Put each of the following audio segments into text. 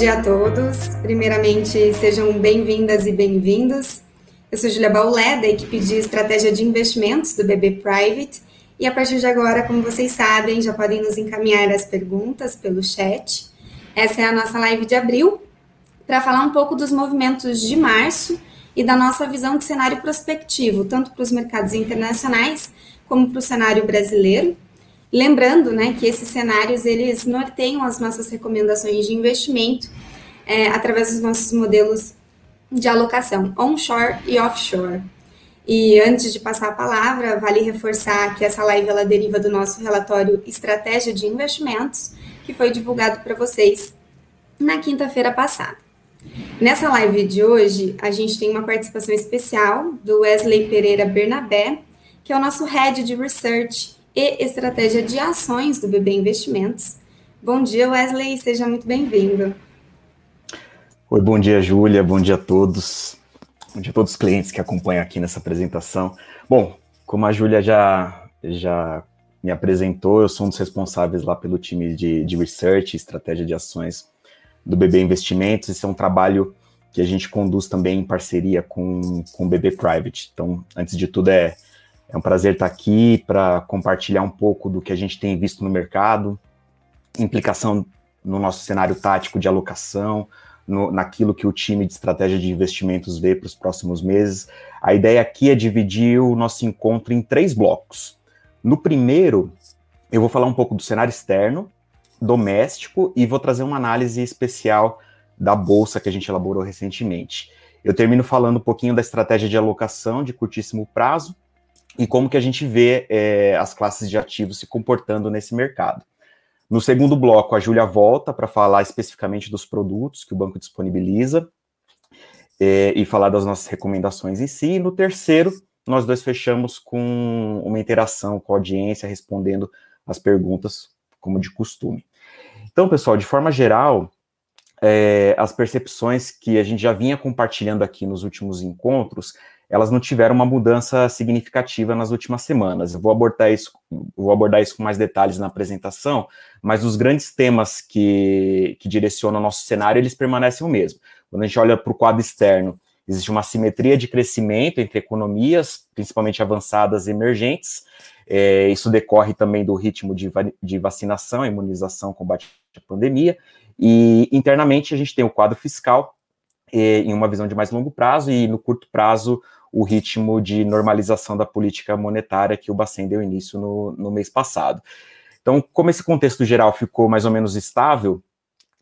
dia a todos. Primeiramente, sejam bem-vindas e bem-vindos. Eu sou Julia Baulé, da equipe de estratégia de investimentos do BB Private. E a partir de agora, como vocês sabem, já podem nos encaminhar as perguntas pelo chat. Essa é a nossa live de abril, para falar um pouco dos movimentos de março e da nossa visão de cenário prospectivo, tanto para os mercados internacionais como para o cenário brasileiro. Lembrando, né, que esses cenários eles norteiam as nossas recomendações de investimento é, através dos nossos modelos de alocação onshore e offshore. E antes de passar a palavra, vale reforçar que essa live ela deriva do nosso relatório Estratégia de Investimentos, que foi divulgado para vocês na quinta-feira passada. Nessa live de hoje, a gente tem uma participação especial do Wesley Pereira Bernabé, que é o nosso Head de Research e Estratégia de Ações do BB Investimentos. Bom dia, Wesley, seja muito bem-vindo. Oi, bom dia, Júlia, bom dia a todos. Bom dia a todos os clientes que acompanham aqui nessa apresentação. Bom, como a Júlia já, já me apresentou, eu sou um dos responsáveis lá pelo time de, de Research e Estratégia de Ações do BB Investimentos. Esse é um trabalho que a gente conduz também em parceria com, com o BB Private. Então, antes de tudo, é, é um prazer estar aqui para compartilhar um pouco do que a gente tem visto no mercado, implicação no nosso cenário tático de alocação, no, naquilo que o time de estratégia de investimentos vê para os próximos meses. A ideia aqui é dividir o nosso encontro em três blocos. No primeiro, eu vou falar um pouco do cenário externo, doméstico e vou trazer uma análise especial da bolsa que a gente elaborou recentemente. Eu termino falando um pouquinho da estratégia de alocação de curtíssimo prazo e como que a gente vê é, as classes de ativos se comportando nesse mercado. No segundo bloco, a Júlia volta para falar especificamente dos produtos que o banco disponibiliza é, e falar das nossas recomendações em si. E no terceiro, nós dois fechamos com uma interação com a audiência, respondendo as perguntas, como de costume. Então, pessoal, de forma geral, é, as percepções que a gente já vinha compartilhando aqui nos últimos encontros elas não tiveram uma mudança significativa nas últimas semanas. Eu vou abordar isso, vou abordar isso com mais detalhes na apresentação, mas os grandes temas que, que direcionam o nosso cenário, eles permanecem o mesmo. Quando a gente olha para o quadro externo, existe uma simetria de crescimento entre economias, principalmente avançadas e emergentes. É, isso decorre também do ritmo de, de vacinação, imunização, combate à pandemia. E internamente a gente tem o quadro fiscal, é, em uma visão de mais longo prazo, e no curto prazo o ritmo de normalização da política monetária que o Bacen deu início no, no mês passado. Então, como esse contexto geral ficou mais ou menos estável,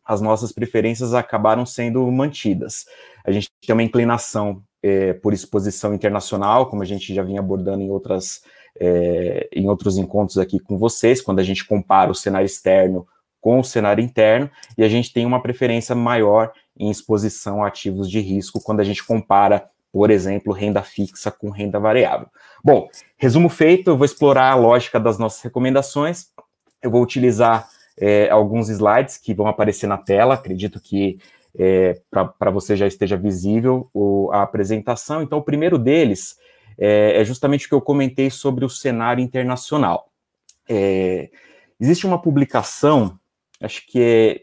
as nossas preferências acabaram sendo mantidas. A gente tem uma inclinação é, por exposição internacional, como a gente já vinha abordando em, outras, é, em outros encontros aqui com vocês, quando a gente compara o cenário externo com o cenário interno, e a gente tem uma preferência maior em exposição a ativos de risco quando a gente compara por exemplo, renda fixa com renda variável. Bom, resumo feito, eu vou explorar a lógica das nossas recomendações, eu vou utilizar é, alguns slides que vão aparecer na tela, acredito que é, para você já esteja visível o, a apresentação. Então, o primeiro deles é, é, justamente o que eu comentei sobre o cenário internacional. É, existe uma publicação, acho que é,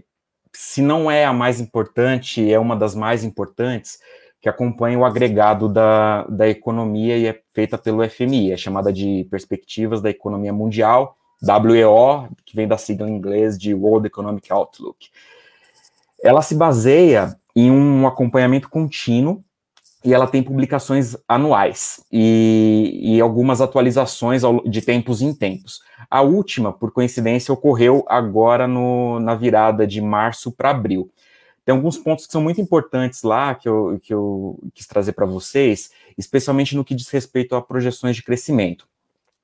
se não é a mais importante, é uma das mais importantes, que acompanha o agregado da, da economia e é feita pelo FMI, é chamada de Perspectivas da Economia Mundial, WEO, que vem da sigla em inglês de World Economic Outlook. Ela se baseia em um acompanhamento contínuo e ela tem publicações anuais e, e algumas atualizações de tempos em tempos. A última, por coincidência, ocorreu agora no, na virada de março para abril. Tem alguns pontos que são muito importantes lá que eu, que eu quis trazer para vocês, especialmente no que diz respeito a projeções de crescimento.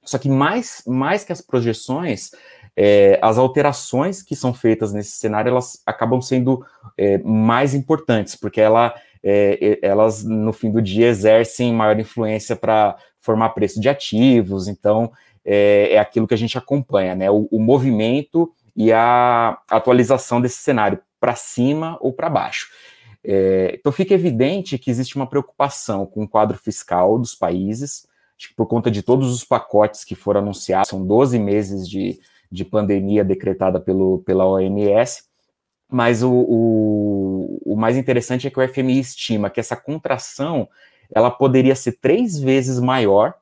Só que mais, mais que as projeções, é, as alterações que são feitas nesse cenário, elas acabam sendo é, mais importantes, porque ela, é, elas, no fim do dia, exercem maior influência para formar preço de ativos, então é, é, aquilo que a gente acompanha, né? O, o movimento e a atualização desse cenário para cima ou para baixo. É, então fica evidente que existe uma preocupação com o quadro fiscal dos países, acho que por conta de todos os pacotes que foram anunciados, são 12 meses de, de pandemia decretada pelo, pela OMS, mas o, o, o, mais interessante é que o FMI estima que essa contração ela poderia ser três vezes maior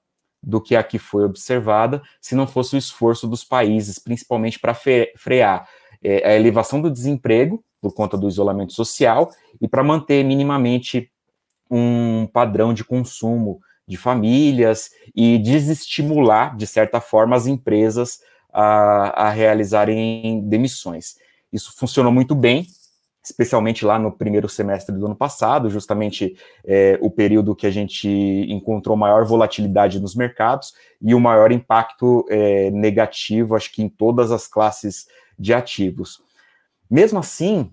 do que a que foi observada se não fosse o esforço dos países, principalmente para frear é, a elevação do desemprego por conta do isolamento social e para manter minimamente um padrão de consumo de famílias e desestimular, de certa forma, as empresas a, a realizarem demissões. Isso funcionou muito bem, especialmente lá no primeiro semestre do ano passado, justamente é, o período que a gente encontrou maior volatilidade nos mercados e o maior impacto é, negativo, acho que em todas as classes de ativos. Mesmo assim,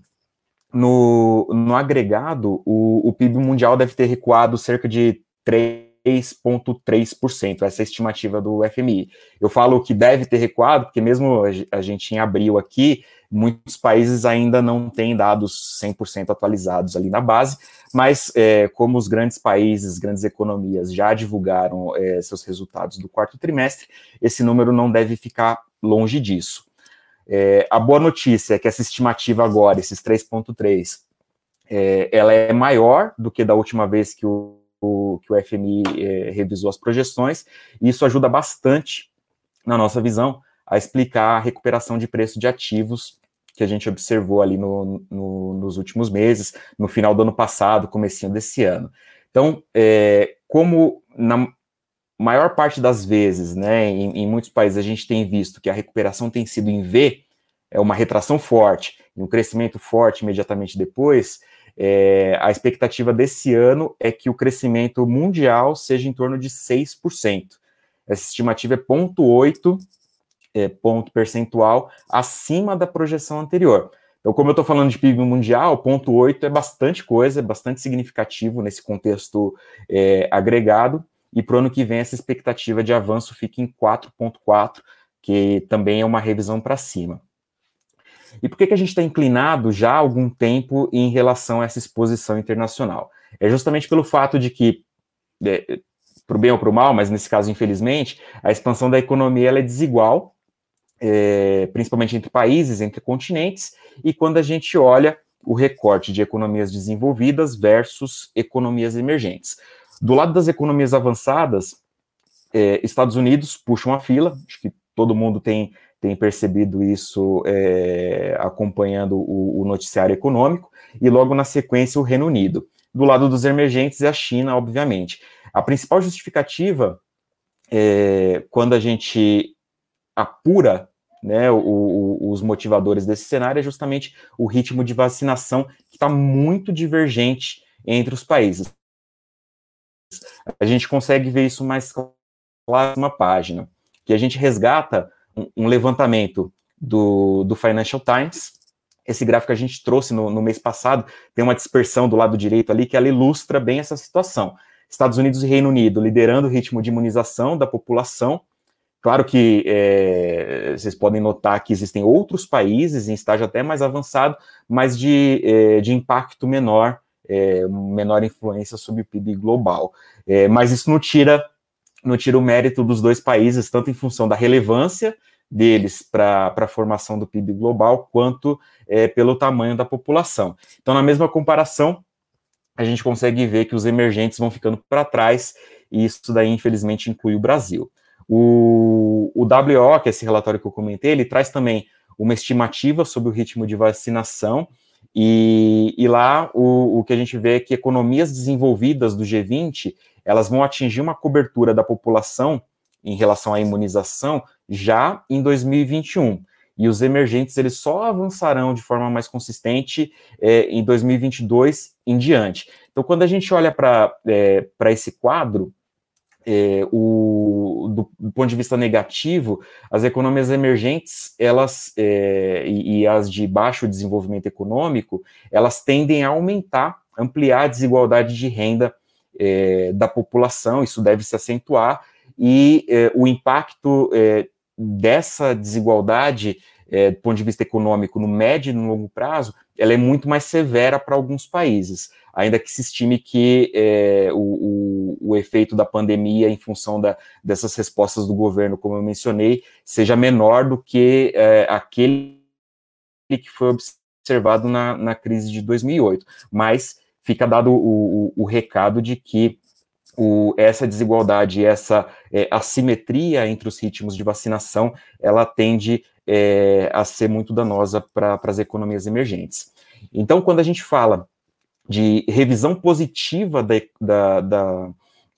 no, no agregado, o, o PIB mundial deve ter recuado cerca de 3 3,3%, essa é a estimativa do FMI. Eu falo que deve ter recuado, porque mesmo a gente em abril aqui, muitos países ainda não têm dados 100% atualizados ali na base, mas é, como os grandes países, grandes economias já divulgaram é, seus resultados do quarto trimestre, esse número não deve ficar longe disso. É, a boa notícia é que essa estimativa agora, esses 3,3%, é, ela é maior do que da última vez que o o, que o FMI é, revisou as projeções, e isso ajuda bastante, na nossa visão, a explicar a recuperação de preço de ativos que a gente observou ali no, no, nos últimos meses, no final do ano passado, comecinho desse ano. Então, é, como na maior parte das vezes, né, em, em, muitos países a gente tem visto que a recuperação tem sido em V, é uma retração forte e um crescimento forte imediatamente depois, é, a expectativa desse ano é que o crescimento mundial seja em torno de 6%. Essa estimativa é 0,8 é, ponto percentual acima da projeção anterior. Então, como eu estou falando de PIB mundial, 0,8 é bastante coisa, é bastante significativo nesse contexto é, agregado, e para o ano que vem essa expectativa de avanço fica em 4,4, que também é uma revisão para cima. E por que, que a gente está inclinado já há algum tempo em relação a essa exposição internacional? É justamente pelo fato de que, é, para o bem ou para o mal, mas nesse caso, infelizmente, a expansão da economia é desigual, é, principalmente entre países, entre continentes, e quando a gente olha o recorte de economias desenvolvidas versus economias emergentes. Do lado das economias avançadas, é, Estados Unidos puxam a fila, acho que todo mundo tem tem percebido isso é, acompanhando o, o, noticiário econômico, e logo na sequência o Reino Unido. Do lado dos emergentes é a China, obviamente. A principal justificativa, é, quando a gente apura né, o, o, os motivadores desse cenário, é justamente o ritmo de vacinação, que está muito divergente entre os países. A gente consegue ver isso mais claro numa página, que a gente resgata um, levantamento do, do Financial Times. Esse gráfico a gente trouxe no, no mês passado, tem uma dispersão do lado direito ali que ela ilustra bem essa situação. Estados Unidos e Reino Unido liderando o ritmo de imunização da população. Claro que é, vocês podem notar que existem outros países em estágio até mais avançado, mas de, é, de impacto menor, é, menor influência sobre o PIB global. É, mas isso não tira, não tira o mérito dos dois países, tanto em função da relevância deles para a formação do PIB global, quanto é, pelo tamanho da população. Então, na mesma comparação, a gente consegue ver que os emergentes vão ficando para trás, e isso daí, infelizmente, inclui o Brasil. O, o WO, que é esse relatório que eu comentei, ele traz também uma estimativa sobre o ritmo de vacinação, e, e lá o, o que a gente vê é que economias desenvolvidas do G20, elas vão atingir uma cobertura da população em relação à imunização já em 2021. E os emergentes eles só avançarão de forma mais consistente é, em 2022 em diante. Então, quando a gente olha para é, esse quadro, é, o, do, do, ponto de vista negativo, as economias emergentes, elas é, e, e, as de baixo desenvolvimento econômico, elas tendem a aumentar, ampliar a desigualdade de renda é, da população, isso deve se acentuar, e é, o impacto é, dessa desigualdade, é, do ponto de vista econômico, no médio e no longo prazo, ela é muito mais severa para alguns países, ainda que se estime que é, o, o, o, efeito da pandemia, em função da, dessas respostas do governo, como eu mencionei, seja menor do que é, aquele que foi observado na, na crise de 2008. Mas fica dado o, o, recado de que o, essa desigualdade, essa é, assimetria entre os ritmos de vacinação, ela tende é, a ser muito danosa para as economias emergentes. Então, quando a gente fala de revisão positiva da, da, da,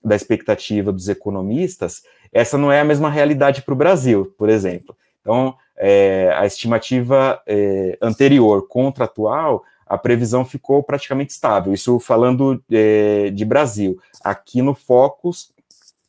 da expectativa dos economistas, essa não é a mesma realidade para o Brasil, por exemplo. Então, é, a estimativa é, anterior contra a atual a previsão ficou praticamente estável. Isso falando é, de Brasil. Aqui no Focus,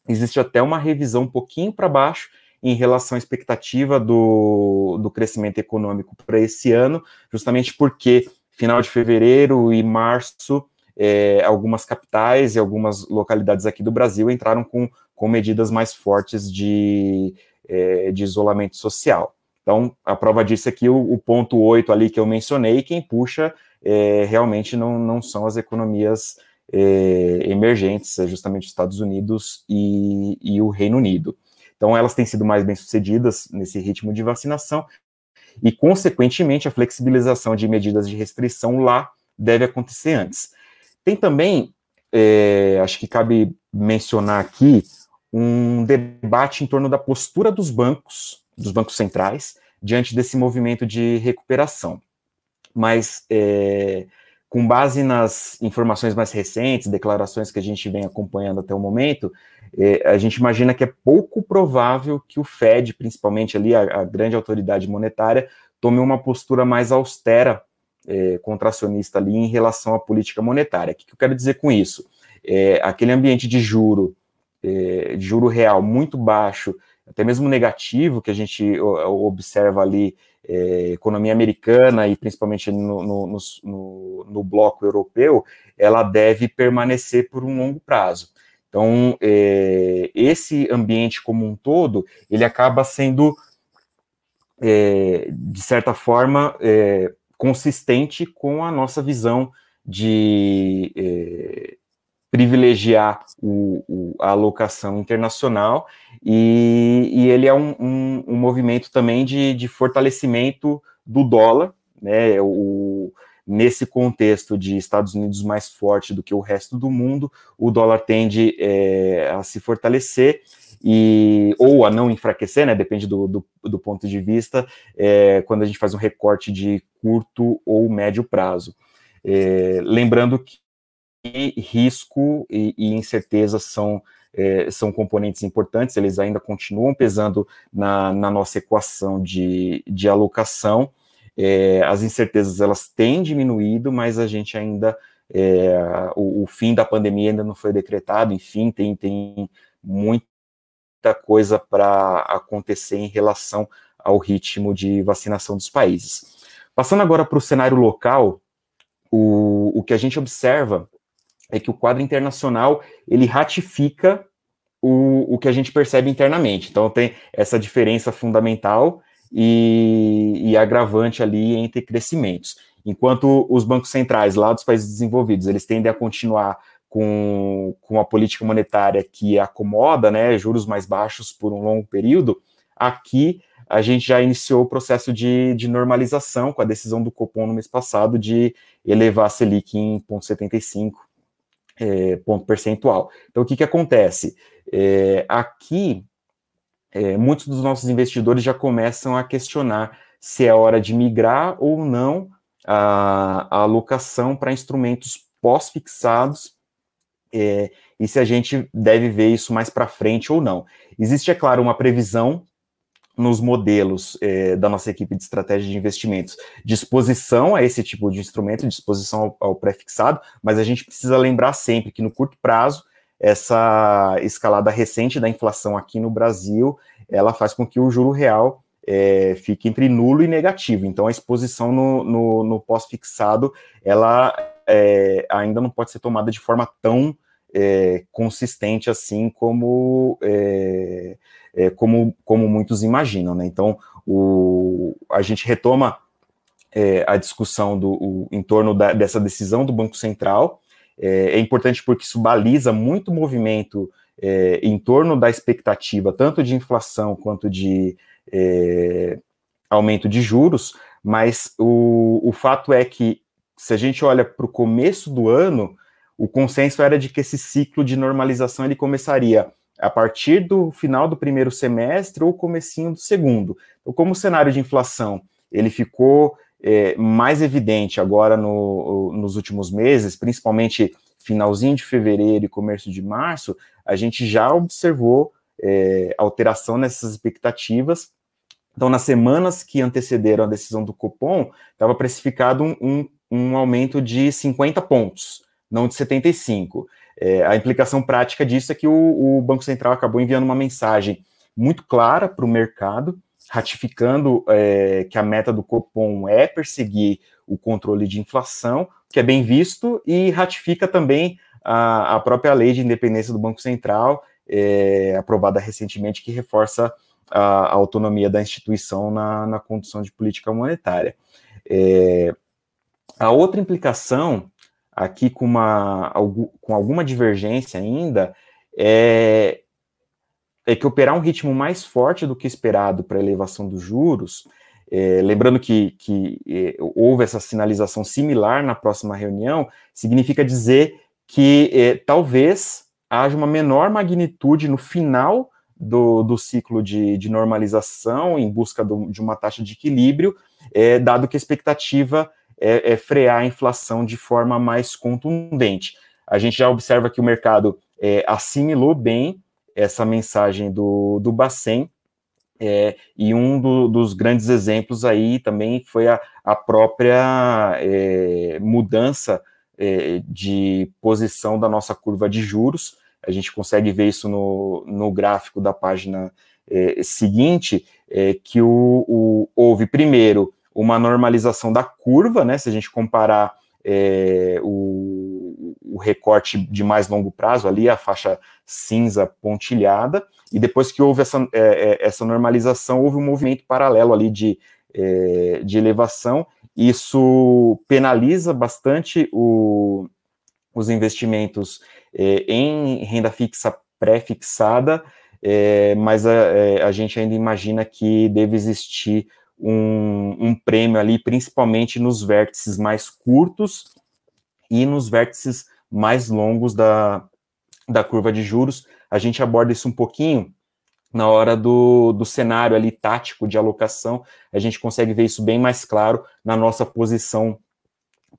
existe até uma revisão um pouquinho para baixo em relação à expectativa do, do crescimento econômico para esse ano, justamente porque final de fevereiro e março, é, algumas capitais e algumas localidades aqui do Brasil entraram com, com medidas mais fortes de, é, de isolamento social. Então, a prova disso é que o, o ponto 8 ali que eu mencionei, quem puxa é, realmente não, não são as economias é, emergentes, é justamente os Estados Unidos e, e o Reino Unido. Então, elas têm sido mais bem-sucedidas nesse ritmo de vacinação e, consequentemente, a flexibilização de medidas de restrição lá deve acontecer antes. Tem também, é, acho que cabe mencionar aqui, um debate em torno da postura dos bancos, dos bancos centrais, diante desse movimento de recuperação mas é, com base nas informações mais recentes, declarações que a gente vem acompanhando até o momento, é, a gente imagina que é pouco provável que o Fed, principalmente ali a, a grande autoridade monetária, tome uma postura mais austera é, contracionista ali em relação à política monetária. O que, que eu quero dizer com isso? É, aquele ambiente de juro, de juro real muito baixo, até mesmo negativo, que a gente observa ali é, economia americana e principalmente no, no, no, no, bloco europeu, ela deve permanecer por um longo prazo. Então, é, esse ambiente como um todo, ele acaba sendo, é, de certa forma, consistente com a nossa visão de privilegiar o, o, a alocação internacional e, e ele é um, um, um, movimento também de, de fortalecimento do dólar, né, o, nesse contexto de Estados Unidos mais forte do que o resto do mundo, o dólar tende é, a se fortalecer e ou a não enfraquecer, né? Depende do, do, do ponto de vista, é, quando a gente faz um recorte de curto ou médio prazo. É, lembrando que risco e, e incerteza são, é, são componentes importantes, eles ainda continuam pesando na, na nossa equação de, de alocação. É, as incertezas elas têm diminuído, mas a gente ainda é, o, o, fim da pandemia ainda não foi decretado, enfim, tem, tem muita coisa para acontecer em relação ao ritmo de vacinação dos países. Passando agora para o cenário local, o, o que a gente observa é que o quadro internacional ele ratifica o, o que a gente percebe internamente. Então tem essa diferença fundamental e, e agravante ali entre crescimentos. Enquanto os bancos centrais lá dos países desenvolvidos, eles tendem a continuar com, com a política monetária que acomoda, né, juros mais baixos por um longo período, aqui a gente já iniciou o processo de, de normalização com a decisão do Copom no mês passado de elevar a Selic em 0,75 é, ponto percentual. Então, o que, que acontece? É, aqui, é, muitos dos nossos investidores já começam a questionar se é hora de migrar ou não a, a alocação para instrumentos pós-fixados é, e se a gente deve ver isso mais para frente ou não. Existe, é claro, uma previsão nos modelos eh, da nossa equipe de estratégia de investimentos, disposição a esse tipo de instrumento, disposição ao, ao pré-fixado, mas a gente precisa lembrar sempre que no curto prazo, essa escalada recente da inflação aqui no Brasil, ela faz com que o juro real é, fique entre nulo e negativo. Então, a exposição no, no, no pós-fixado, ela é, ainda não pode ser tomada de forma tão é, consistente assim como é, como, como muitos imaginam. Né? Então, o, a gente retoma é, a discussão do, o, em torno da, dessa decisão do Banco Central. É, é, importante porque isso baliza muito movimento é, em torno da expectativa, tanto de inflação quanto de é, aumento de juros, mas o, o fato é que, se a gente olha para o começo do ano, o consenso era de que esse ciclo de normalização ele começaria a partir do final do primeiro semestre ou comecinho do segundo. Então, como o cenário de inflação ele ficou é, mais evidente agora no, nos últimos meses, principalmente finalzinho de fevereiro e começo de março, a gente já observou é, alteração nessas expectativas. Então, nas semanas que antecederam a decisão do Copom, estava precificado um, um, um, aumento de 50 pontos, não de 75. É, a implicação prática disso é que o, o Banco Central acabou enviando uma mensagem muito clara para o mercado, ratificando é, que a meta do Copom é perseguir o controle de inflação, que é bem visto, e ratifica também a, a própria lei de independência do Banco Central, é, aprovada recentemente, que reforça a, a, autonomia da instituição na, na condução de política monetária. É, a outra implicação, aqui com, uma, com alguma divergência ainda, é, é que operar um ritmo mais forte do que esperado para a elevação dos juros, é, lembrando que, que é, houve essa sinalização similar na próxima reunião, significa dizer que é, talvez haja uma menor magnitude no final do, do ciclo de, de normalização, em busca do, de uma taxa de equilíbrio, é, dado que a expectativa é, é frear a inflação de forma mais contundente. A gente já observa que o mercado é, assimilou bem essa mensagem do, do Bacen, é, e um do, dos grandes exemplos aí também foi a, a própria é, mudança é, de posição da nossa curva de juros. A gente consegue ver isso no, no gráfico da página é, seguinte, é, que o, o, houve primeiro uma normalização da curva, né? Se a gente comparar é, o, o, recorte de mais longo prazo, ali a faixa cinza pontilhada, e depois que houve essa, é, é, essa normalização, houve um movimento paralelo ali de, é, de elevação, isso penaliza bastante o, os investimentos é, em renda fixa pré-fixada, é, mas a, a gente ainda imagina que deve existir um, um prêmio ali, principalmente nos vértices mais curtos e nos vértices mais longos da, da curva de juros. A gente aborda isso um pouquinho na hora do, do cenário ali tático de alocação, a gente consegue ver isso bem mais claro na nossa posição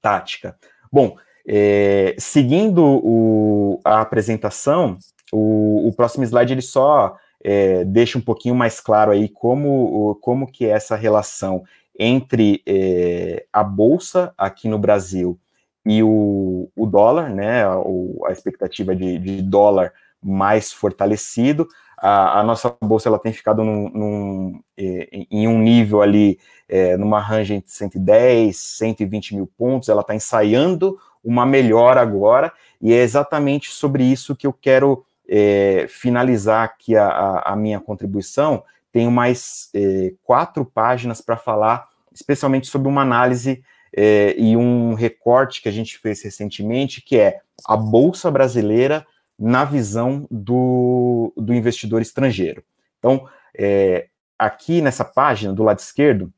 tática. Bom, é, seguindo o, a apresentação, o, o, próximo slide ele só é, deixa um pouquinho mais claro aí como, como que é essa relação entre é, a bolsa aqui no Brasil e o, o dólar, né, a, expectativa de, de, dólar mais fortalecido. A, a, nossa bolsa ela tem ficado num, num, é, em um nível ali, é, numa range entre 110, 120 mil pontos, ela está ensaiando uma melhora agora, e é exatamente sobre isso que eu quero é, finalizar aqui a, a, a, minha contribuição, tenho mais é, quatro páginas para falar, especialmente sobre uma análise é, e um recorte que a gente fez recentemente, que é a Bolsa Brasileira na visão do, do investidor estrangeiro. Então, é, aqui nessa página, do lado esquerdo,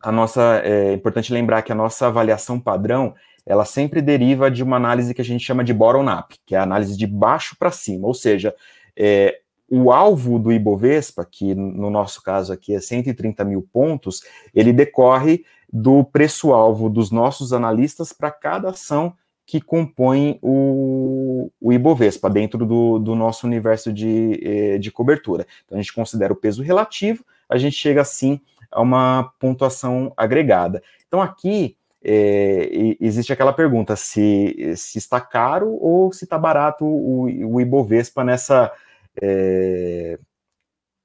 a nossa, é importante lembrar que a nossa avaliação padrão ela sempre deriva de uma análise que a gente chama de bottom-up, que é a análise de baixo para cima, ou seja, é, o alvo do Ibovespa, que no nosso caso aqui é 130 mil pontos, ele decorre do preço-alvo dos nossos analistas para cada ação que compõe o, o Ibovespa, dentro do, do nosso universo de, é, de cobertura. Então, a gente considera o peso relativo, a gente chega assim a uma pontuação agregada. Então, aqui é, existe aquela pergunta se, se está caro ou se está barato o, o Ibovespa nessa, é,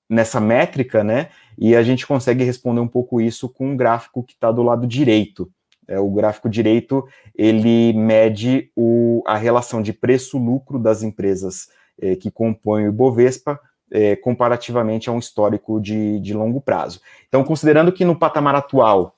nessa métrica, né? E a gente consegue responder um pouco isso com um gráfico que está do lado direito. É, o gráfico direito ele mede o, a relação de preço-lucro das empresas é, que compõem o Ibovespa é, comparativamente a um histórico de, de longo prazo. Então, considerando que no patamar atual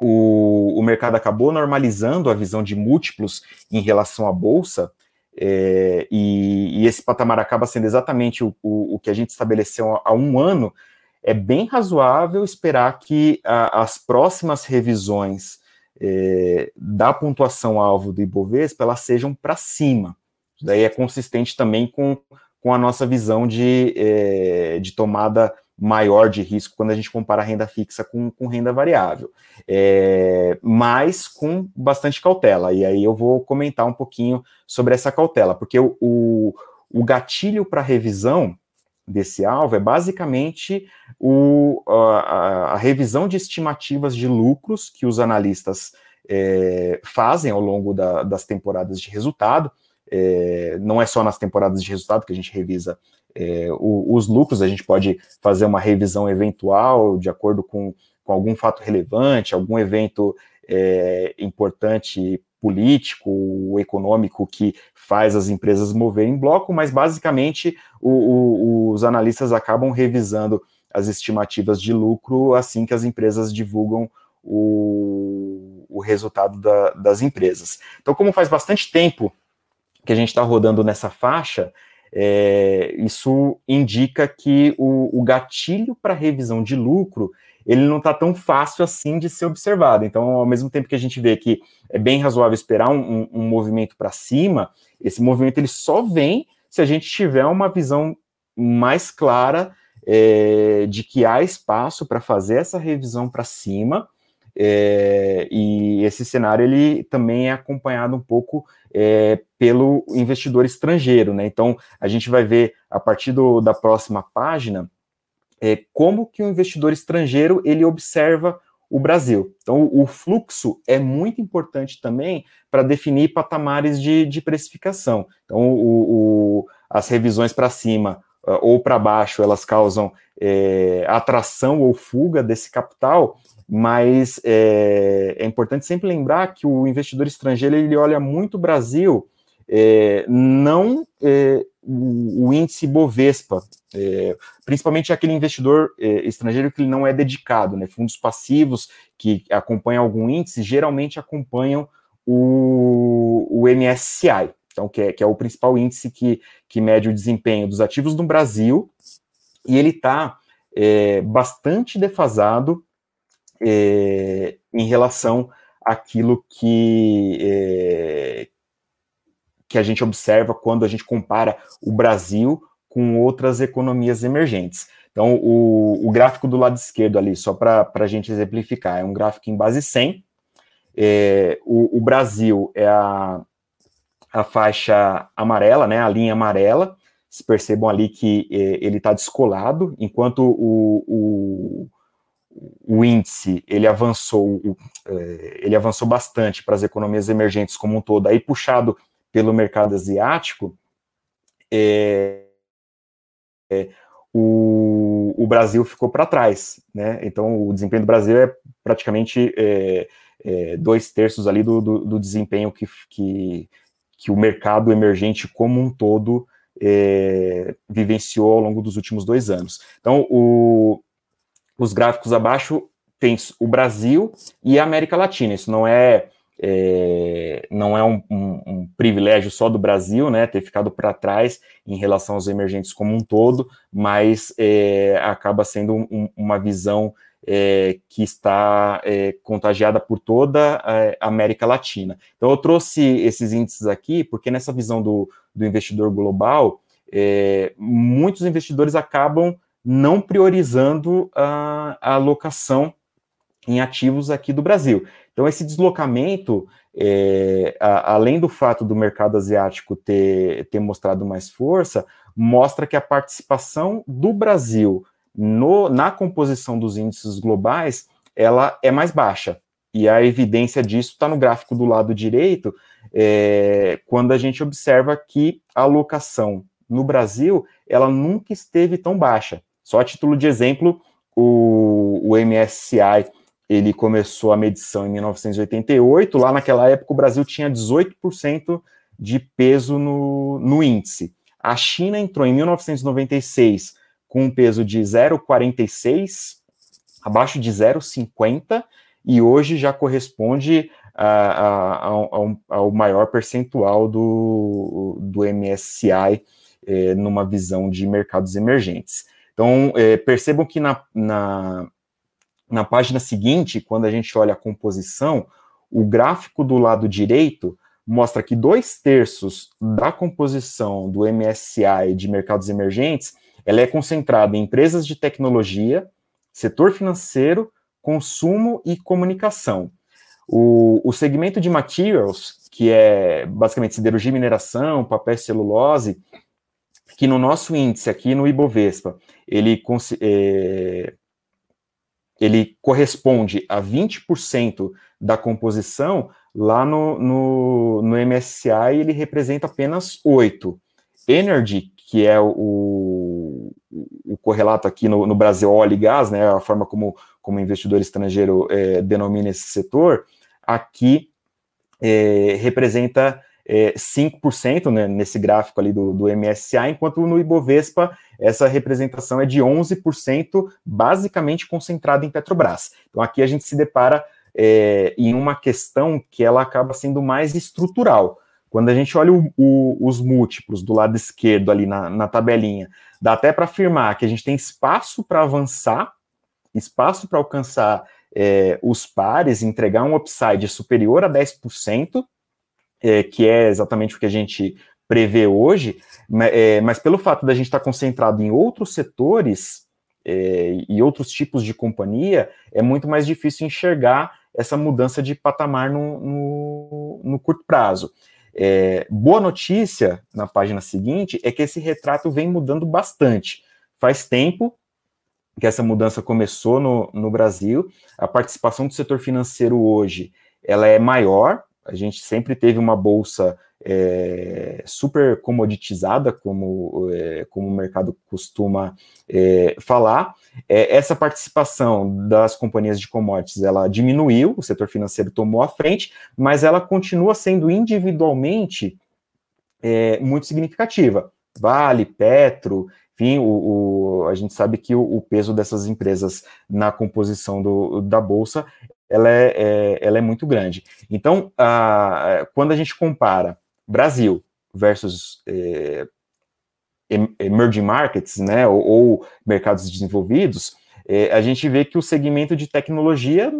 o, o mercado acabou normalizando a visão de múltiplos em relação à bolsa, é, e, e, esse patamar acaba sendo exatamente o, o, o, que a gente estabeleceu há um ano, é bem razoável esperar que a, as próximas revisões é, da pontuação alvo do Ibovespa elas sejam para cima. Isso daí é consistente também com, com a nossa visão de, é, de tomada maior de risco quando a gente compara renda fixa com, com renda variável, é, mas com bastante cautela. E aí eu vou comentar um pouquinho sobre essa cautela, porque o, o, o gatilho para revisão desse alvo é basicamente o, a, a, revisão de estimativas de lucros que os analistas é, fazem ao longo da, das temporadas de resultado. É, não é só nas temporadas de resultado que a gente revisa é, o, os lucros, a gente pode fazer uma revisão eventual de acordo com, com algum fato relevante, algum evento é, importante político, econômico que faz as empresas moverem em bloco, mas basicamente o, o, os analistas acabam revisando as estimativas de lucro assim que as empresas divulgam o, o resultado da, das empresas. Então, como faz bastante tempo que a gente está rodando nessa faixa, é, isso indica que o, o gatilho para revisão de lucro ele não está tão fácil assim de ser observado. Então, ao mesmo tempo que a gente vê que é bem razoável esperar um, um, um movimento para cima, esse movimento ele só vem se a gente tiver uma visão mais clara é, de que há espaço para fazer essa revisão para cima. É, e esse cenário ele também é acompanhado um pouco é, pelo investidor estrangeiro, né? Então a gente vai ver a partir do, da próxima página é, como que o investidor estrangeiro ele observa o Brasil. Então, o fluxo é muito importante também para definir patamares de, de precificação. Então, o, o, as revisões para cima uh, ou para baixo, elas causam é, atração ou fuga desse capital, mas é, é, importante sempre lembrar que o investidor estrangeiro ele olha muito o Brasil, é, não é, o, o, índice Bovespa, é, principalmente aquele investidor é, estrangeiro que não é dedicado, né? Fundos passivos que acompanham algum índice geralmente acompanham o, o MSCI, então, que é, que é o principal índice que, que mede o desempenho dos ativos no Brasil, e ele está é, bastante defasado é, em relação àquilo que, é, que a gente observa quando a gente compara o Brasil com outras economias emergentes. Então, o, o gráfico do lado esquerdo ali, só para a gente exemplificar, é um gráfico em base 100. É, o, o, Brasil é a, a faixa amarela, né, a linha amarela. Se percebam ali que ele está descolado, enquanto o, o, o, índice ele avançou, é, ele avançou bastante para as economias emergentes como um todo, aí puxado pelo mercado asiático, é, é, o, o, Brasil ficou para trás, né? Então, o desempenho do Brasil é praticamente é, é, dois terços ali do, do, do desempenho que, que, que, o mercado emergente como um todo é, vivenciou ao longo dos últimos dois anos. Então, o, os gráficos abaixo tem o Brasil e a América Latina. Isso não é é, não é um, um, um, privilégio só do Brasil, né, ter ficado para trás em relação aos emergentes como um todo, mas é, acaba sendo um, uma visão é, que está é, contagiada por toda a América Latina. Então, eu trouxe esses índices aqui porque nessa visão do, do investidor global, é, muitos investidores acabam não priorizando a, a alocação em ativos aqui do Brasil. Então, esse deslocamento, é, a, além do fato do mercado asiático ter, ter mostrado mais força, mostra que a participação do Brasil no, na composição dos índices globais ela é mais baixa. E a evidência disso está no gráfico do lado direito, é, quando a gente observa que a alocação no Brasil ela nunca esteve tão baixa. Só a título de exemplo, o, o MSCI ele começou a medição em 1988. Lá naquela época, o Brasil tinha 18% de peso no, no índice. A China entrou em 1996 com um peso de 0,46, abaixo de 0,50, e hoje já corresponde a, a, a, ao, maior percentual do, do MSCI eh, numa visão de mercados emergentes. Então, é, percebam que na, na, na página seguinte, quando a gente olha a composição, o gráfico do lado direito mostra que dois terços da composição do MSCI de mercados emergentes ela é concentrada em empresas de tecnologia, setor financeiro, consumo e comunicação. O, o segmento de materials, que é basicamente siderurgia e mineração, papel e celulose, que no nosso índice aqui no Ibovespa, ele, é, ele corresponde a 20% da composição, lá no, no, no MSCI ele representa apenas 8%. Energy, que é o, o correlato aqui no, no, Brasil, óleo e gás, né, a forma como, como investidor estrangeiro é, denomina esse setor, aqui é, representa é, 5% né, nesse gráfico ali do, do MSA, enquanto no Ibovespa essa representação é de 11%, basicamente concentrada em Petrobras. Então aqui a gente se depara é, em uma questão que ela acaba sendo mais estrutural. Quando a gente olha o, o, os múltiplos do lado esquerdo ali na, na tabelinha, dá até para afirmar que a gente tem espaço para avançar, espaço para alcançar é, os pares, entregar um upside superior a 10%, é, que é exatamente o que a gente prevê hoje, mas, é, mas pelo fato da gente estar tá concentrado em outros setores é, e outros tipos de companhia, é muito mais difícil enxergar essa mudança de patamar no, no, no curto prazo. É, boa notícia na página seguinte é que esse retrato vem mudando bastante. Faz tempo que essa mudança começou no, no Brasil. A participação do setor financeiro hoje ela é maior. A gente sempre teve uma bolsa é, super comoditizada, como, é, como o mercado costuma é, falar. É, essa participação das companhias de commodities ela diminuiu, o setor financeiro tomou a frente, mas ela continua sendo individualmente é, muito significativa. Vale, Petro, enfim, o, o, a gente sabe que o, o, peso dessas empresas na composição do, da bolsa ela é, é, ela é muito grande. Então, a, quando a gente compara Brasil versus é, emerging markets, né, ou, ou mercados desenvolvidos, é, a gente vê que o segmento de tecnologia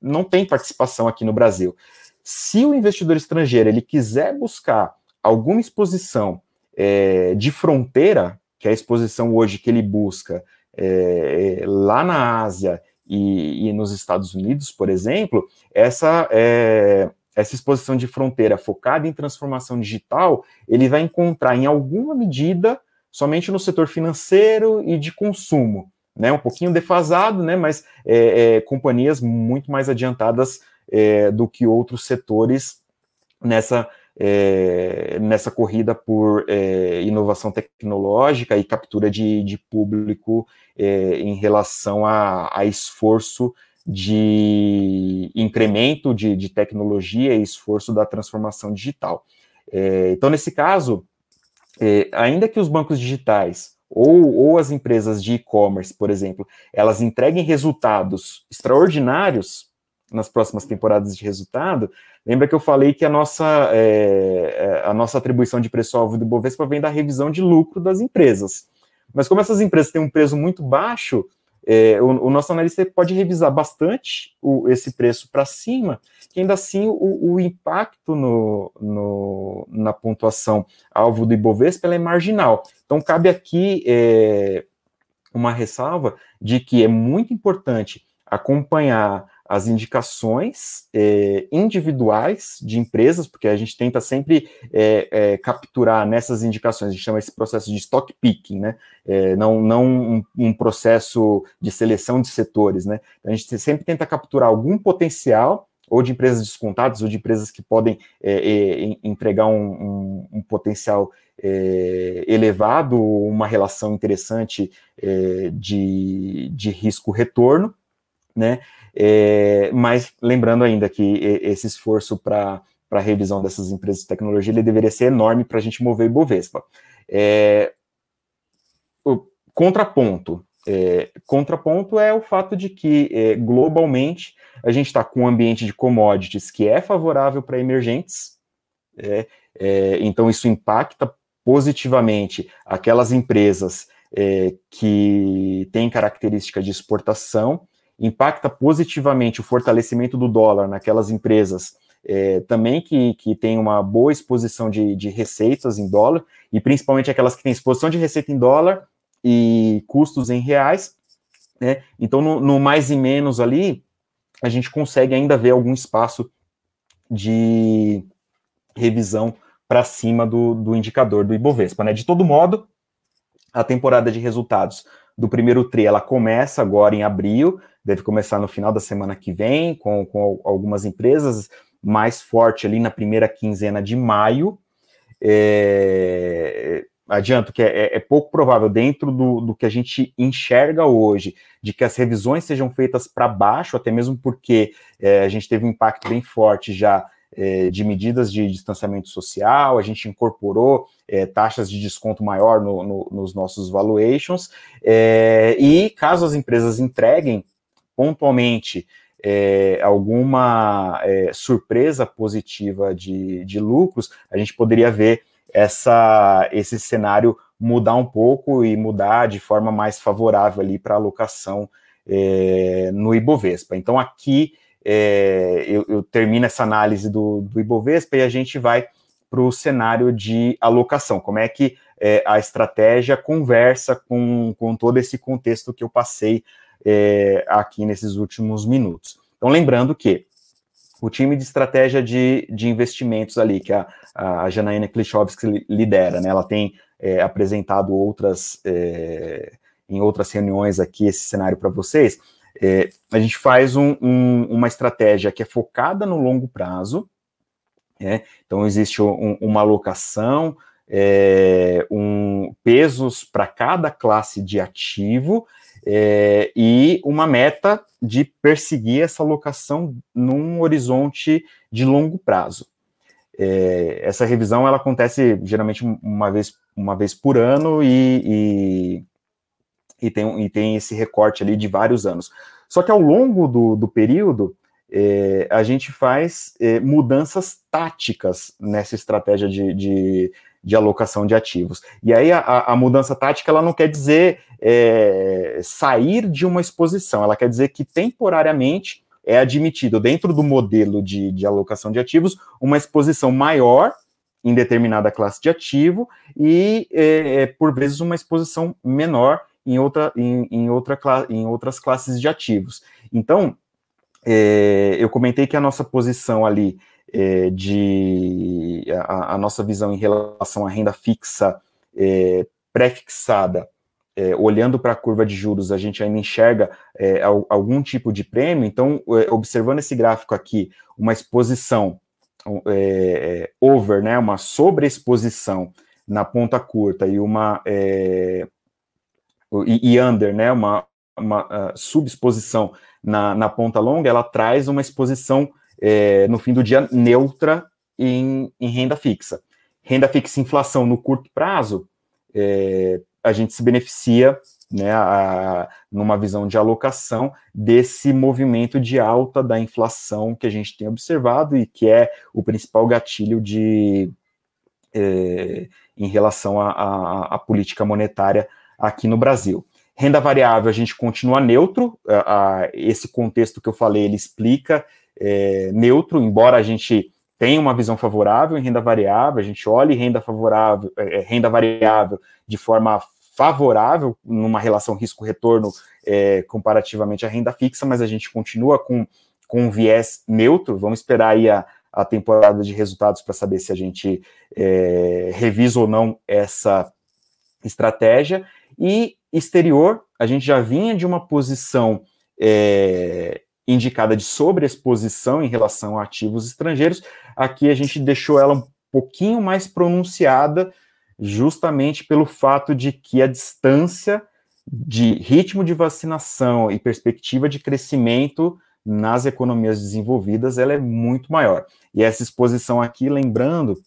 não tem participação aqui no Brasil. Se o investidor estrangeiro ele quiser buscar alguma exposição é, de fronteira, que é a exposição hoje que ele busca é, lá na Ásia e, e, nos Estados Unidos, por exemplo, essa é, essa exposição de fronteira focada em transformação digital, ele vai encontrar em alguma medida somente no setor financeiro e de consumo, né? Um pouquinho defasado, né? Mas é, é, companhias muito mais adiantadas do que outros setores nessa é, nessa corrida por é, inovação tecnológica e captura de, de público é, em relação a, a esforço de incremento de, de tecnologia e esforço da transformação digital. É, então, nesse caso, é, ainda que os bancos digitais ou, ou as empresas de e-commerce, por exemplo, elas entreguem resultados extraordinários nas próximas temporadas de resultado, lembra que eu falei que a nossa, é, é a nossa atribuição de preço-alvo do Bovespa vem da revisão de lucro das empresas. Mas como essas empresas têm um preço muito baixo, é, o, o, nosso analista pode revisar bastante o, esse preço para cima, que ainda assim o, o impacto no, no, na pontuação alvo do Ibovespa é marginal. Então, cabe aqui é, uma ressalva de que é muito importante acompanhar as indicações é, individuais de empresas, porque a gente tenta sempre é, é, capturar nessas indicações, a gente chama esse processo de stock picking, né? É, não não um, um, processo de seleção de setores, né? A gente sempre tenta capturar algum potencial ou de empresas descontadas, ou de empresas que podem é, é, entregar um, um, um potencial elevado, uma relação interessante de, de risco-retorno, né? É, mas lembrando ainda que esse esforço para a revisão dessas empresas de tecnologia ele deveria ser enorme para a gente mover Ibovespa. É, o contraponto. É, contraponto é o fato de que é, globalmente a gente está com um ambiente de commodities que é favorável para emergentes, é, é, então isso impacta positivamente aquelas empresas é, que tem característica de exportação, impacta positivamente o fortalecimento do dólar naquelas empresas é, também que, que tem uma boa exposição de, de receitas em dólar, e principalmente aquelas que têm exposição de receita em dólar e custos em reais. Né? Então, no, no mais e menos ali, a gente consegue ainda ver algum espaço de revisão para cima do, do indicador do Ibovespa. Né? De todo modo, a temporada de resultados do primeiro TRI, ela começa agora em abril, deve começar no final da semana que vem, com, com algumas empresas, mais forte ali na primeira quinzena de maio. É, adianto que é, é, é, pouco provável, dentro do, do que a gente enxerga hoje, de que as revisões sejam feitas para baixo, até mesmo porque é, a gente teve um impacto bem forte já é, de medidas de distanciamento social, a gente incorporou é, taxas de desconto maior no, no, nos nossos valuations, é, e caso as empresas entreguem pontualmente é, alguma é, surpresa positiva de, de lucros, a gente poderia ver essa, esse cenário mudar um pouco e mudar de forma mais favorável ali para a alocação é, no Ibovespa. Então aqui é, eu, eu, termino essa análise do, do Ibovespa e a gente vai para o cenário de alocação. Como é que é, a estratégia conversa com, com todo esse contexto que eu passei é, aqui nesses últimos minutos. Então, lembrando que o time de estratégia de, de investimentos ali, que a, a Janaína Klichowski lidera, né, ela tem é, apresentado outras, é, em outras reuniões aqui esse cenário para vocês, é, a gente faz um, um, uma estratégia que é focada no longo prazo, né, então existe um, uma alocação, é, um, pesos para cada classe de ativo, é, e uma meta de perseguir essa alocação num horizonte de longo prazo. É, essa revisão ela acontece geralmente uma vez, uma vez por ano e, e, e, tem, e tem esse recorte ali de vários anos. Só que ao longo do, do período, é, a gente faz é, mudanças táticas nessa estratégia de, de, de alocação de ativos. E aí a, a mudança tática ela não quer dizer é, sair de uma exposição, ela quer dizer que temporariamente é admitido dentro do modelo de, de alocação de ativos uma exposição maior em determinada classe de ativo e é, é por vezes uma exposição menor em, outra, em, em, outra, em outras classes de ativos. Então, é, eu comentei que a nossa posição ali é, de a, a, nossa visão em relação à renda fixa é, pré-fixada, é, olhando para a curva de juros, a gente ainda enxerga algum tipo de prêmio. Então, observando esse gráfico aqui, uma exposição over, né, uma sobreexposição na ponta curta e uma e, e, under, né, uma, uma uh, subexposição na, na ponta longa, ela traz uma exposição é, no fim do dia neutra em, em, renda fixa. Renda fixa inflação no curto prazo, é, a gente se beneficia, né, a, numa visão de alocação, desse movimento de alta da inflação que a gente tem observado e que é o principal gatilho de, é, em relação à política monetária aqui no Brasil. Renda variável, a gente continua neutro, a, a, esse contexto que eu falei, ele explica é, neutro, embora a gente tenha uma visão favorável em renda variável, a gente olhe renda favorável, é, é renda variável de forma favorável numa relação risco-retorno é, comparativamente à renda fixa, mas a gente continua com, com um viés neutro. Vamos esperar aí a, a temporada de resultados para saber se a gente é, revisa ou não essa estratégia. E exterior, a gente já vinha de uma posição é, indicada de sobreexposição em relação a ativos estrangeiros, aqui a gente deixou ela um pouquinho mais pronunciada, justamente pelo fato de que a distância de ritmo de vacinação e perspectiva de crescimento nas economias desenvolvidas ela é muito maior. E essa exposição aqui, lembrando,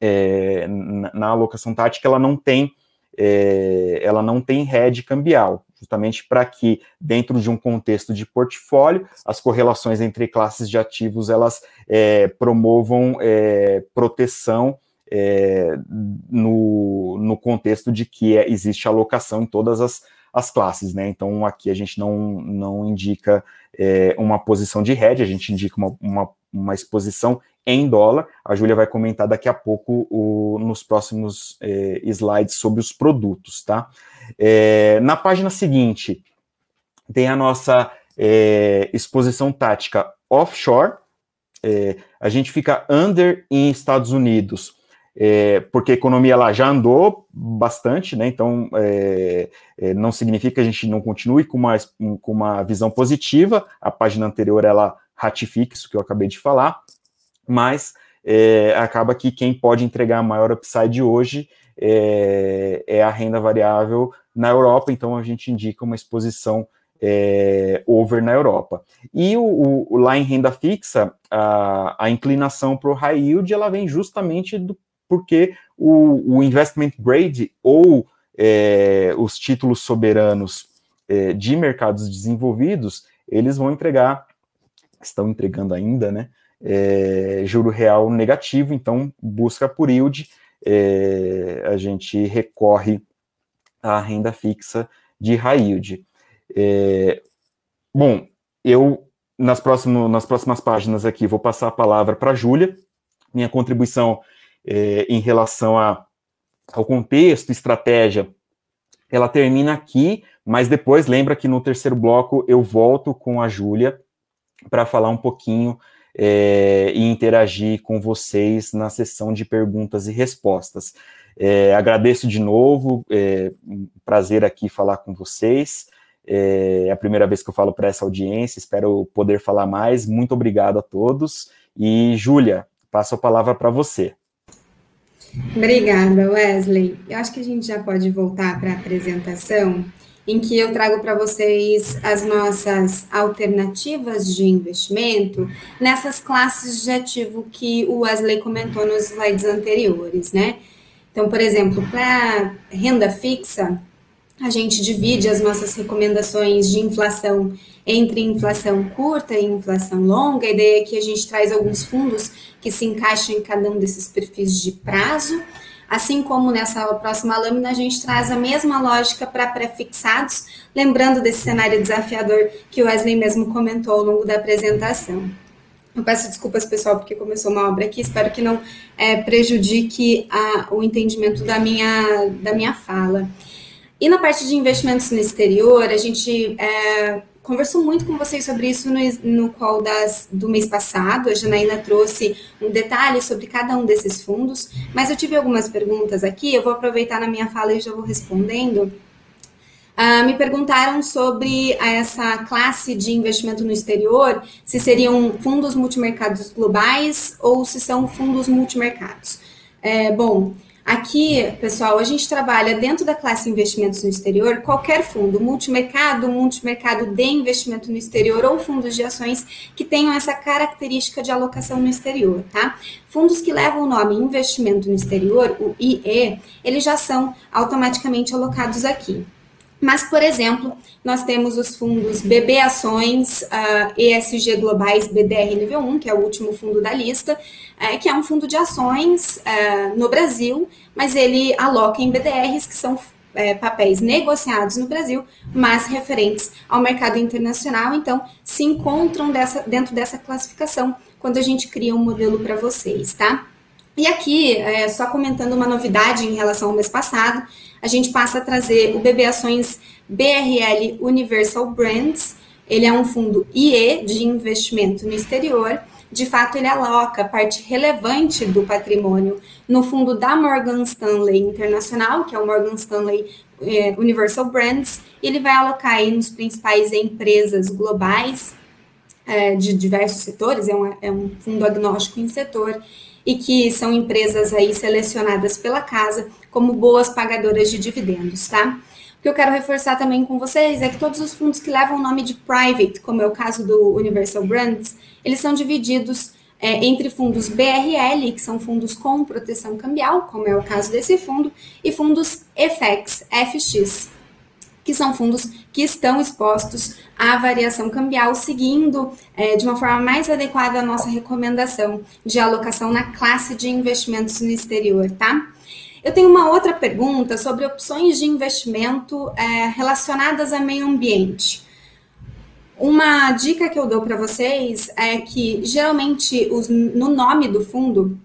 é, na, na alocação tática, ela não tem é, ela não tem rede cambial justamente para que, dentro de um contexto de portfólio, as correlações entre classes de ativos elas é, promovam é, proteção é, no, no contexto de que é, existe alocação em todas as, as classes, né? Então aqui a gente não, não indica é, uma posição de hedge, a gente indica uma, uma, uma exposição em dólar. A Júlia vai comentar daqui a pouco o, nos próximos é, slides sobre os produtos, tá? É, na página seguinte, tem a nossa é, exposição tática offshore. É, a gente fica under em Estados Unidos, é, porque a economia lá já andou bastante, né? Então é, é, não significa que a gente não continue com uma, com uma visão positiva. A página anterior ela ratifica isso que eu acabei de falar, mas acaba que quem pode entregar a maior upside hoje é, é a renda variável na Europa, então a gente indica uma exposição é, over na Europa. E o, o, lá em renda fixa, a, a inclinação para o high yield ela vem justamente do, porque o, o investment grade ou é, os títulos soberanos é, de mercados desenvolvidos, eles vão entregar, estão entregando ainda, né, é, juro real negativo, então busca por yield, é, a gente recorre à renda fixa de high yield. É, bom, eu nas, próximo, nas próximas páginas aqui vou passar a palavra para a Júlia, minha contribuição é, em relação a, ao contexto, estratégia, ela termina aqui, mas depois lembra que no terceiro bloco eu volto com a Júlia para falar um pouquinho é, e interagir com vocês na sessão de perguntas e respostas. É, agradeço de novo, é, um prazer aqui falar com vocês. É a primeira vez que eu falo para essa audiência, espero poder falar mais. Muito obrigado a todos. E, Júlia, passo a palavra para você. Obrigada, Wesley. Eu acho que a gente já pode voltar para a apresentação, em que eu trago para vocês as nossas alternativas de investimento nessas classes de ativo que o Wesley comentou nos slides anteriores, né? Então, por exemplo, para renda fixa, a gente divide as nossas recomendações de inflação entre inflação curta e inflação longa. A ideia é que a gente traz alguns fundos que se encaixam em cada um desses perfis de prazo. Assim como nessa próxima lâmina, a gente traz a mesma lógica para prefixados, lembrando desse cenário desafiador que o Wesley mesmo comentou ao longo da apresentação. Eu peço desculpas, pessoal, porque começou uma obra aqui, espero que não é, prejudique a, o entendimento da minha, da minha fala. E na parte de investimentos no exterior, a gente é, conversou muito com vocês sobre isso no, no call das, do mês passado. A Janaína trouxe um detalhe sobre cada um desses fundos, mas eu tive algumas perguntas aqui, eu vou aproveitar na minha fala e já vou respondendo. Uh, me perguntaram sobre essa classe de investimento no exterior, se seriam fundos multimercados globais ou se são fundos multimercados. É, bom, Aqui, pessoal, a gente trabalha dentro da classe investimentos no exterior, qualquer fundo, multimercado, multimercado de investimento no exterior ou fundos de ações que tenham essa característica de alocação no exterior, tá? Fundos que levam o nome investimento no exterior, o IE, eles já são automaticamente alocados aqui. Mas, por exemplo, nós temos os fundos BB Ações, uh, ESG Globais BDR Nível 1, que é o último fundo da lista, uh, que é um fundo de ações uh, no Brasil, mas ele aloca em BDRs, que são é, papéis negociados no Brasil, mas referentes ao mercado internacional, então se encontram dessa, dentro dessa classificação quando a gente cria um modelo para vocês, tá? E aqui, é, só comentando uma novidade em relação ao mês passado, a gente passa a trazer o BB Ações BRL Universal Brands. Ele é um fundo IE de investimento no exterior. De fato, ele aloca parte relevante do patrimônio no fundo da Morgan Stanley Internacional, que é o Morgan Stanley é, Universal Brands. Ele vai alocar aí nos principais empresas globais é, de diversos setores, é um, é um fundo agnóstico em setor e que são empresas aí selecionadas pela casa como boas pagadoras de dividendos, tá? O que eu quero reforçar também com vocês é que todos os fundos que levam o nome de private, como é o caso do Universal Brands, eles são divididos é, entre fundos BRL, que são fundos com proteção cambial, como é o caso desse fundo, e fundos FX, FX. Que são fundos que estão expostos à variação cambial, seguindo é, de uma forma mais adequada a nossa recomendação de alocação na classe de investimentos no exterior, tá? Eu tenho uma outra pergunta sobre opções de investimento é, relacionadas a meio ambiente. Uma dica que eu dou para vocês é que geralmente os, no nome do fundo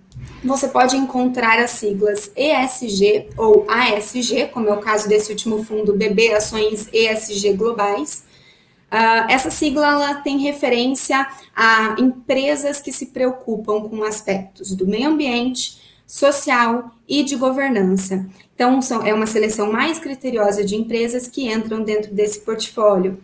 você pode encontrar as siglas ESG ou ASG, como é o caso desse último fundo BB Ações ESG Globais. Uh, essa sigla ela tem referência a empresas que se preocupam com aspectos do meio ambiente, social e de governança. Então, são, é uma seleção mais criteriosa de empresas que entram dentro desse portfólio.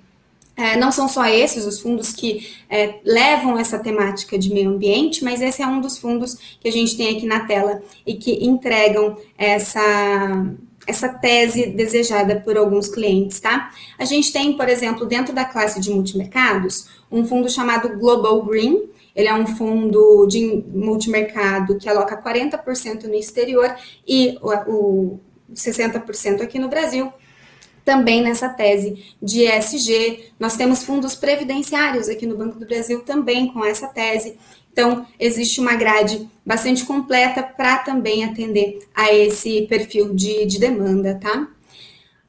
É, não são só esses os fundos que é, levam essa temática de meio ambiente, mas esse é um dos fundos que a gente tem aqui na tela e que entregam essa, essa tese desejada por alguns clientes, tá? A gente tem, por exemplo, dentro da classe de multimercados, um fundo chamado Global Green. Ele é um fundo de multimercado que aloca 40% no exterior e o, o 60% aqui no Brasil também nessa tese de ESG. Nós temos fundos previdenciários aqui no Banco do Brasil também com essa tese. Então, existe uma grade bastante completa para também atender a esse perfil de, de demanda, tá?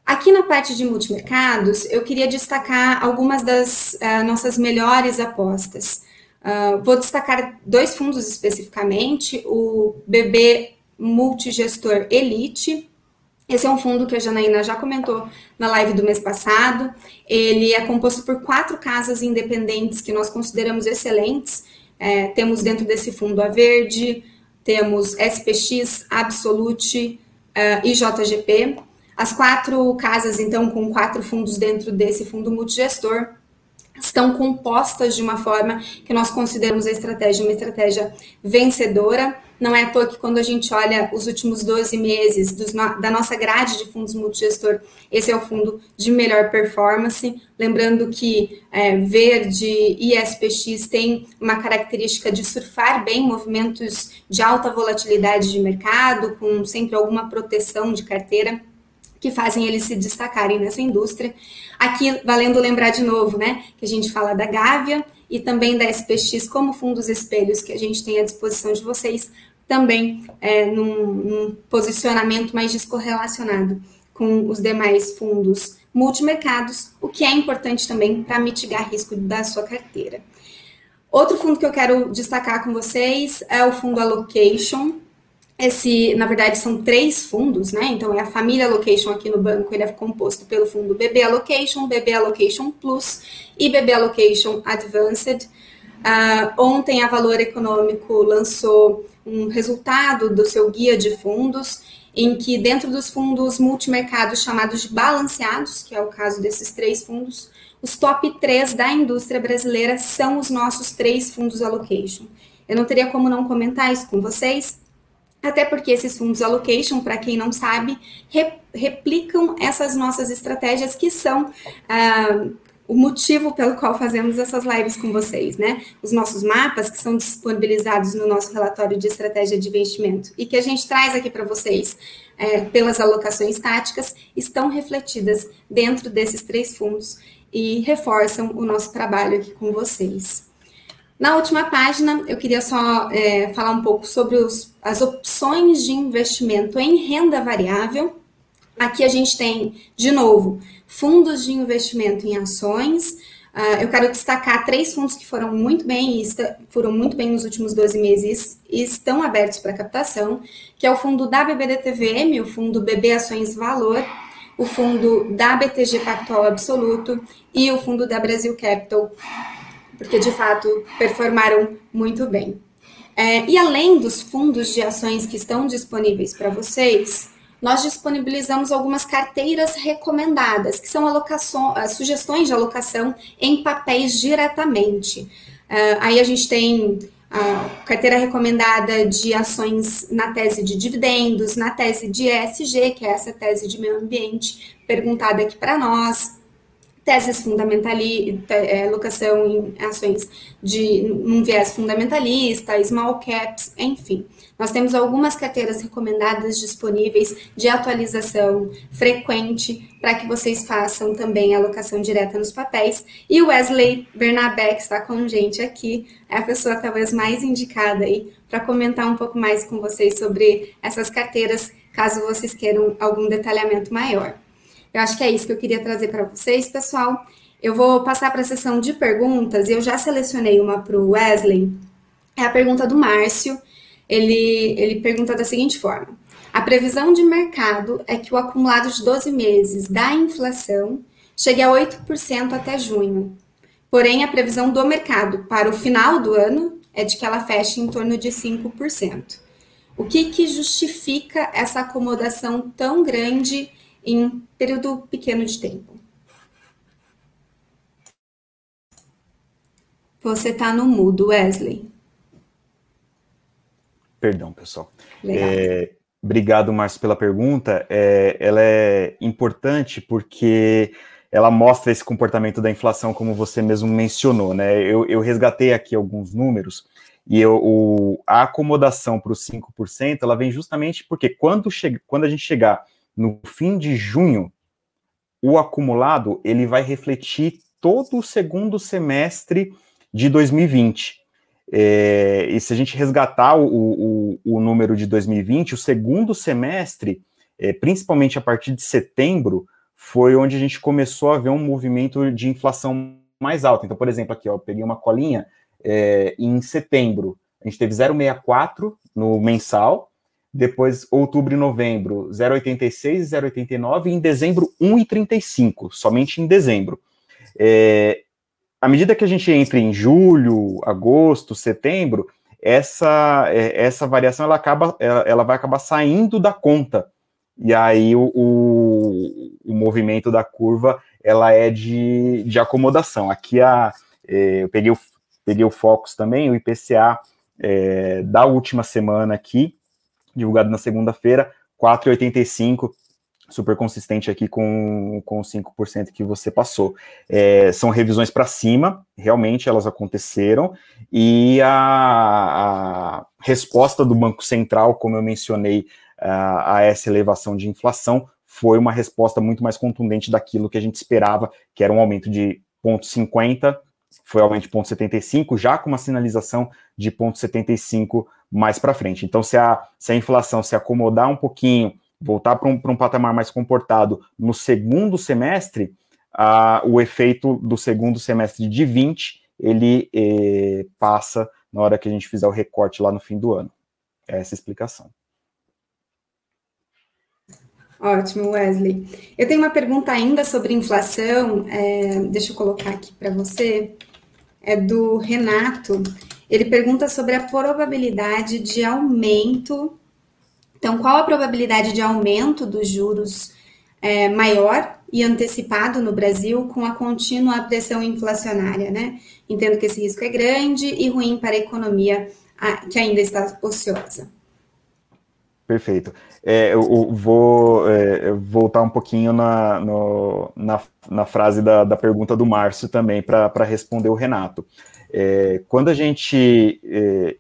Aqui na parte de multimercados, eu queria destacar algumas das uh, nossas melhores apostas. Uh, vou destacar dois fundos especificamente: o BB Multigestor Elite, esse é um fundo que a Janaína já comentou na live do mês passado. Ele é composto por quatro casas independentes que nós consideramos excelentes. É, temos dentro desse fundo a Verde, temos SPX, Absolute uh, e JGP. As quatro casas, então, com quatro fundos dentro desse fundo multigestor, estão compostas de uma forma que nós consideramos a estratégia uma estratégia vencedora não é à toa que quando a gente olha os últimos 12 meses dos, da nossa grade de fundos multigestor, esse é o fundo de melhor performance. Lembrando que é, Verde e SPX tem uma característica de surfar bem movimentos de alta volatilidade de mercado, com sempre alguma proteção de carteira que fazem eles se destacarem nessa indústria. Aqui, valendo lembrar de novo, né, que a gente fala da Gávea e também da SPX como fundos espelhos que a gente tem à disposição de vocês também é, num, num posicionamento mais descorrelacionado com os demais fundos multimercados, o que é importante também para mitigar risco da sua carteira. Outro fundo que eu quero destacar com vocês é o fundo Allocation. Esse, na verdade, são três fundos, né? Então, é a família Allocation aqui no banco, ele é composto pelo fundo BB Allocation, BB Allocation Plus e BB Allocation Advanced. Uh, ontem, a Valor Econômico lançou um resultado do seu guia de fundos, em que dentro dos fundos multimercados chamados de balanceados, que é o caso desses três fundos, os top 3 da indústria brasileira são os nossos três fundos allocation. Eu não teria como não comentar isso com vocês, até porque esses fundos allocation, para quem não sabe, replicam essas nossas estratégias que são ah, o motivo pelo qual fazemos essas lives com vocês, né? Os nossos mapas que são disponibilizados no nosso relatório de estratégia de investimento e que a gente traz aqui para vocês é, pelas alocações táticas estão refletidas dentro desses três fundos e reforçam o nosso trabalho aqui com vocês. Na última página, eu queria só é, falar um pouco sobre os, as opções de investimento em renda variável. Aqui a gente tem, de novo, fundos de investimento em ações. Uh, eu quero destacar três fundos que foram muito bem foram muito bem nos últimos 12 meses e estão abertos para captação, que é o fundo da BBDTVM, o fundo BB Ações Valor, o fundo da BTG Pactual Absoluto e o fundo da Brasil Capital, porque de fato performaram muito bem. É, e além dos fundos de ações que estão disponíveis para vocês, nós disponibilizamos algumas carteiras recomendadas, que são alocações, sugestões de alocação em papéis diretamente. Uh, aí a gente tem a carteira recomendada de ações na tese de dividendos, na tese de ESG, que é essa tese de meio ambiente perguntada aqui para nós. teses fundamentalistas, é, alocação em ações de um viés fundamentalista, small caps, enfim. Nós temos algumas carteiras recomendadas disponíveis de atualização frequente para que vocês façam também a alocação direta nos papéis. E o Wesley Bernabé, que está com a gente aqui, é a pessoa talvez mais indicada aí para comentar um pouco mais com vocês sobre essas carteiras, caso vocês queiram algum detalhamento maior. Eu acho que é isso que eu queria trazer para vocês, pessoal. Eu vou passar para a sessão de perguntas. Eu já selecionei uma para o Wesley. É a pergunta do Márcio. Ele, ele pergunta da seguinte forma: A previsão de mercado é que o acumulado de 12 meses da inflação chegue a 8% até junho. Porém, a previsão do mercado para o final do ano é de que ela feche em torno de 5%. O que, que justifica essa acomodação tão grande em um período pequeno de tempo. Você está no mudo, Wesley. Perdão, pessoal. É, obrigado, Márcio, pela pergunta. É, ela é importante porque ela mostra esse comportamento da inflação, como você mesmo mencionou, né? Eu, eu resgatei aqui alguns números e eu, o, a acomodação para os 5% ela vem justamente porque quando, chega, quando a gente chegar no fim de junho, o acumulado ele vai refletir todo o segundo semestre de 2020. É, e se a gente resgatar o, o, o, número de 2020, o segundo semestre, é, principalmente a partir de setembro, foi onde a gente começou a ver um movimento de inflação mais alto. Então, por exemplo, aqui, ó, eu peguei uma colinha, é, em setembro, a gente teve 0,64 no mensal, depois outubro e novembro 0,86 e 0,89, e em dezembro 1,35, somente em dezembro. É, à medida que a gente entra em julho, agosto, setembro, essa, é, essa variação ela, acaba, ela, ela vai acabar saindo da conta. E aí o, o, o, movimento da curva ela é de, de acomodação. Aqui a, é, eu peguei o, peguei o Focus também, o IPCA é, da última semana aqui, divulgado na segunda-feira, 4,85, super consistente aqui com, com 5% que você passou. É, são revisões para cima, realmente elas aconteceram, e a, a, resposta do Banco Central, como eu mencionei, a, a essa elevação de inflação, foi uma resposta muito mais contundente daquilo que a gente esperava, que era um aumento de 0,50, foi aumento de 0,75, já com uma sinalização de 0,75 mais para frente. Então, se a, se a inflação se acomodar um pouquinho, voltar para um, um patamar mais comportado no segundo semestre, a, o efeito do segundo semestre de 20 ele eh, passa na hora que a gente fizer o recorte lá no fim do ano. É essa a explicação. Ótimo, Wesley. Eu tenho uma pergunta ainda sobre inflação, é, deixa eu colocar aqui para você. É do Renato. Ele pergunta sobre a probabilidade de aumento. Então, qual a probabilidade de aumento dos juros é, maior e antecipado no Brasil com a contínua pressão inflacionária, né? Entendo que esse risco é grande e ruim para a economia que ainda está ociosa. Perfeito. É, eu vou é, voltar um pouquinho na, no, na, na, frase da, da pergunta do Márcio também para responder o Renato. É, quando a gente é,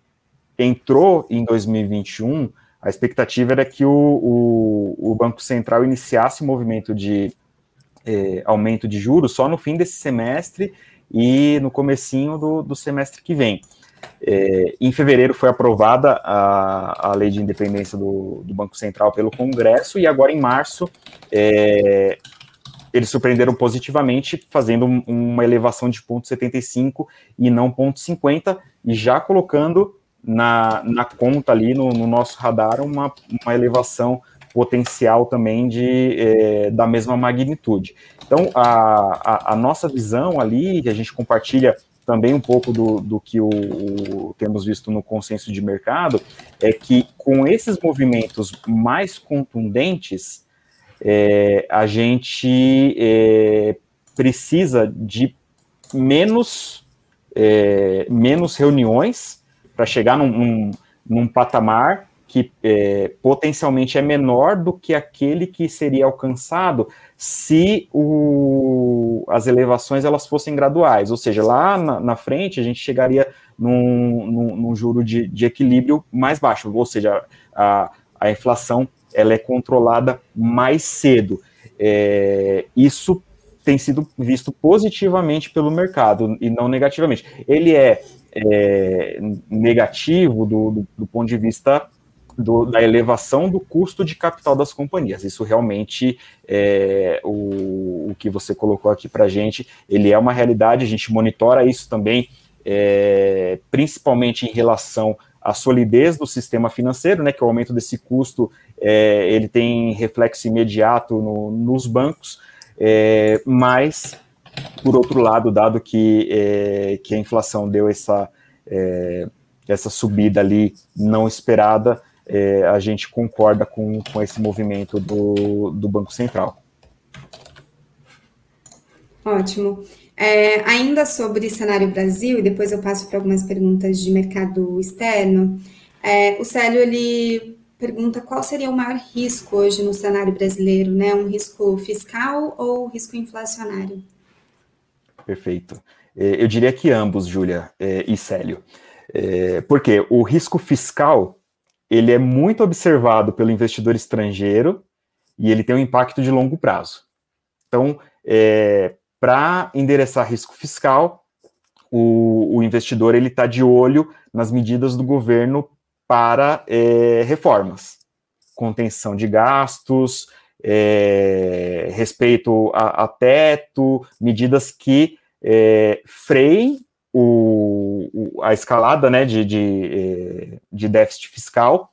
entrou em 2021, a expectativa era que o, o, o Banco Central iniciasse o movimento de é, aumento de juros só no fim desse semestre e no comecinho do, do semestre que vem. É, em fevereiro foi aprovada a, a lei de independência do, do, Banco Central pelo Congresso e agora em março é, eles surpreenderam positivamente, fazendo uma elevação de 0,75 e não 0,50, e já colocando na, na conta ali, no, no nosso radar, uma, uma elevação potencial também de, é, da mesma magnitude. Então, a, a, a, nossa visão ali, que a gente compartilha também um pouco do, do que o, o, temos visto no consenso de mercado, é que com esses movimentos mais contundentes, é, a gente é, precisa de menos, menos reuniões para chegar num, num, num, patamar que é, potencialmente é menor do que aquele que seria alcançado se o, as elevações elas fossem graduais, ou seja, lá na, na frente a gente chegaria num, num, num juro de, de, equilíbrio mais baixo, ou seja, a, a inflação ela é controlada mais cedo. É, isso tem sido visto positivamente pelo mercado e não negativamente. Ele é, é negativo do, do, do ponto de vista do, da elevação do custo de capital das companhias. Isso realmente é o, o que você colocou aqui para a gente. Ele é uma realidade, a gente monitora isso também, é, principalmente em relação à solidez do sistema financeiro, né, que o aumento desse custo é, ele tem reflexo imediato no, nos bancos, é, mas, por outro lado, dado que, é, que a inflação deu essa, é, essa subida ali não esperada, é, a gente concorda com, com esse movimento do, do Banco Central. Ótimo. É, ainda sobre cenário Brasil, e depois eu passo para algumas perguntas de mercado externo, é, o Célio ele pergunta qual seria o maior risco hoje no cenário brasileiro, né? Um risco fiscal ou risco inflacionário? Perfeito. É, eu diria que ambos, Júlia é, e Célio. É, porque o risco fiscal ele é muito observado pelo investidor estrangeiro e ele tem um impacto de longo prazo. Então, é, para endereçar risco fiscal, o, o investidor ele está de olho nas medidas do governo para é, reformas, contenção de gastos, é, respeito a, a, teto, medidas que é, freiem o, o, a escalada né, de, de, é, de déficit fiscal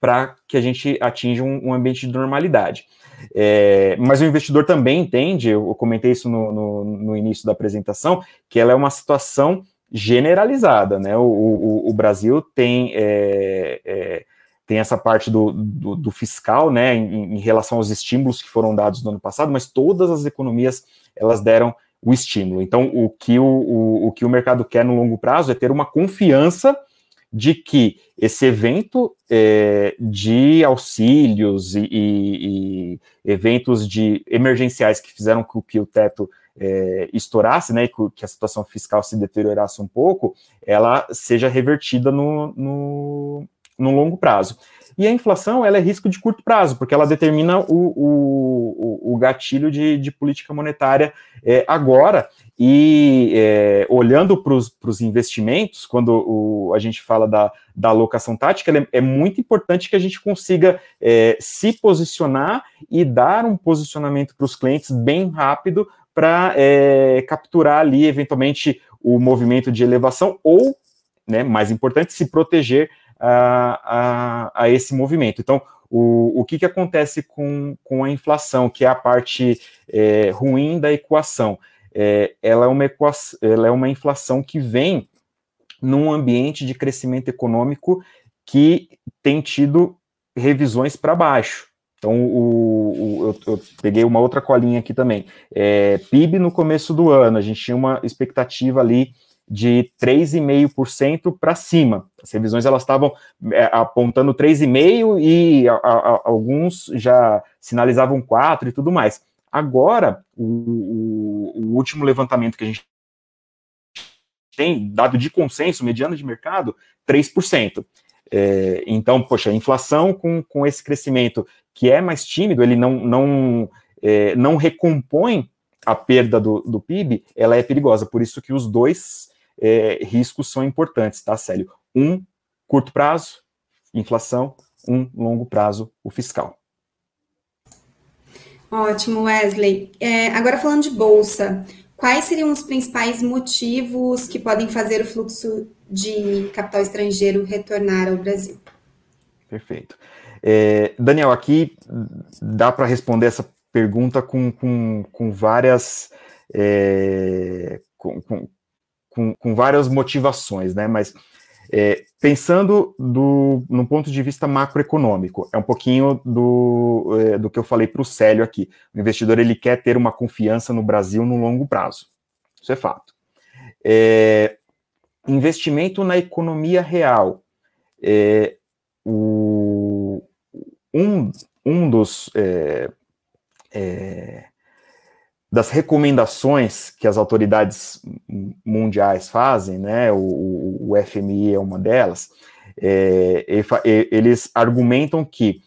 para que a gente atinja um, um ambiente de normalidade. É, mas o investidor também entende, eu comentei isso no, no, no, início da apresentação, que ela é uma situação generalizada, né? O, o, o Brasil tem, é, é, tem essa parte do, do, do fiscal, né, em, em, relação aos estímulos que foram dados no ano passado, mas todas as economias elas deram o estímulo. Então, o que o, o, o que o mercado quer no longo prazo é ter uma confiança de que esse evento é, de auxílios e, e, e, eventos de emergenciais que fizeram com que o teto é, estourasse, né, que a situação fiscal se deteriorasse um pouco, ela seja revertida no, no, no longo prazo. E a inflação ela é risco de curto prazo, porque ela determina o, o, o gatilho de, de política monetária é, agora. E é, olhando para os investimentos, quando o, a gente fala da, da alocação tática, é, é, muito importante que a gente consiga é, se posicionar e dar um posicionamento para os clientes bem rápido para é, capturar ali, eventualmente, o movimento de elevação ou, né, mais importante, se proteger a, a, a esse movimento. Então, o, o que, que acontece com, com a inflação, que é a parte é, ruim da equação? É, ela, é uma equação, ela é uma inflação que vem num ambiente de crescimento econômico que tem tido revisões para baixo. Então, o, o eu, eu, peguei uma outra colinha aqui também. É, PIB no começo do ano, a gente tinha uma expectativa ali de 3,5% para cima. As revisões elas estavam é, apontando 3,5% e a, a, alguns já sinalizavam 4% e tudo mais. Agora, o, o, o, último levantamento que a gente tem, dado de consenso, mediano de mercado, 3%. É, então, poxa, a inflação com, com esse crescimento que é mais tímido, ele não, não, é, não recompõe a perda do, do PIB, ela é perigosa. Por isso que os dois é, riscos são importantes, tá, Célio? Um, curto prazo, inflação, um, longo prazo, o fiscal. Ótimo, Wesley. É, agora falando de bolsa, quais seriam os principais motivos que podem fazer o fluxo de capital estrangeiro retornar ao Brasil? Perfeito. É, Daniel, aqui dá para responder essa pergunta com, com, com várias é, com, com, com, com várias motivações, né? Mas é, pensando do, no ponto de vista macroeconômico, é um pouquinho do, é, do que eu falei para o Célio aqui. O investidor ele quer ter uma confiança no Brasil no longo prazo. Isso é fato. É, investimento na economia real. É, o, um, um dos é, é, das recomendações que as autoridades mundiais fazem, né, o, o FMI é uma delas, é, eles argumentam que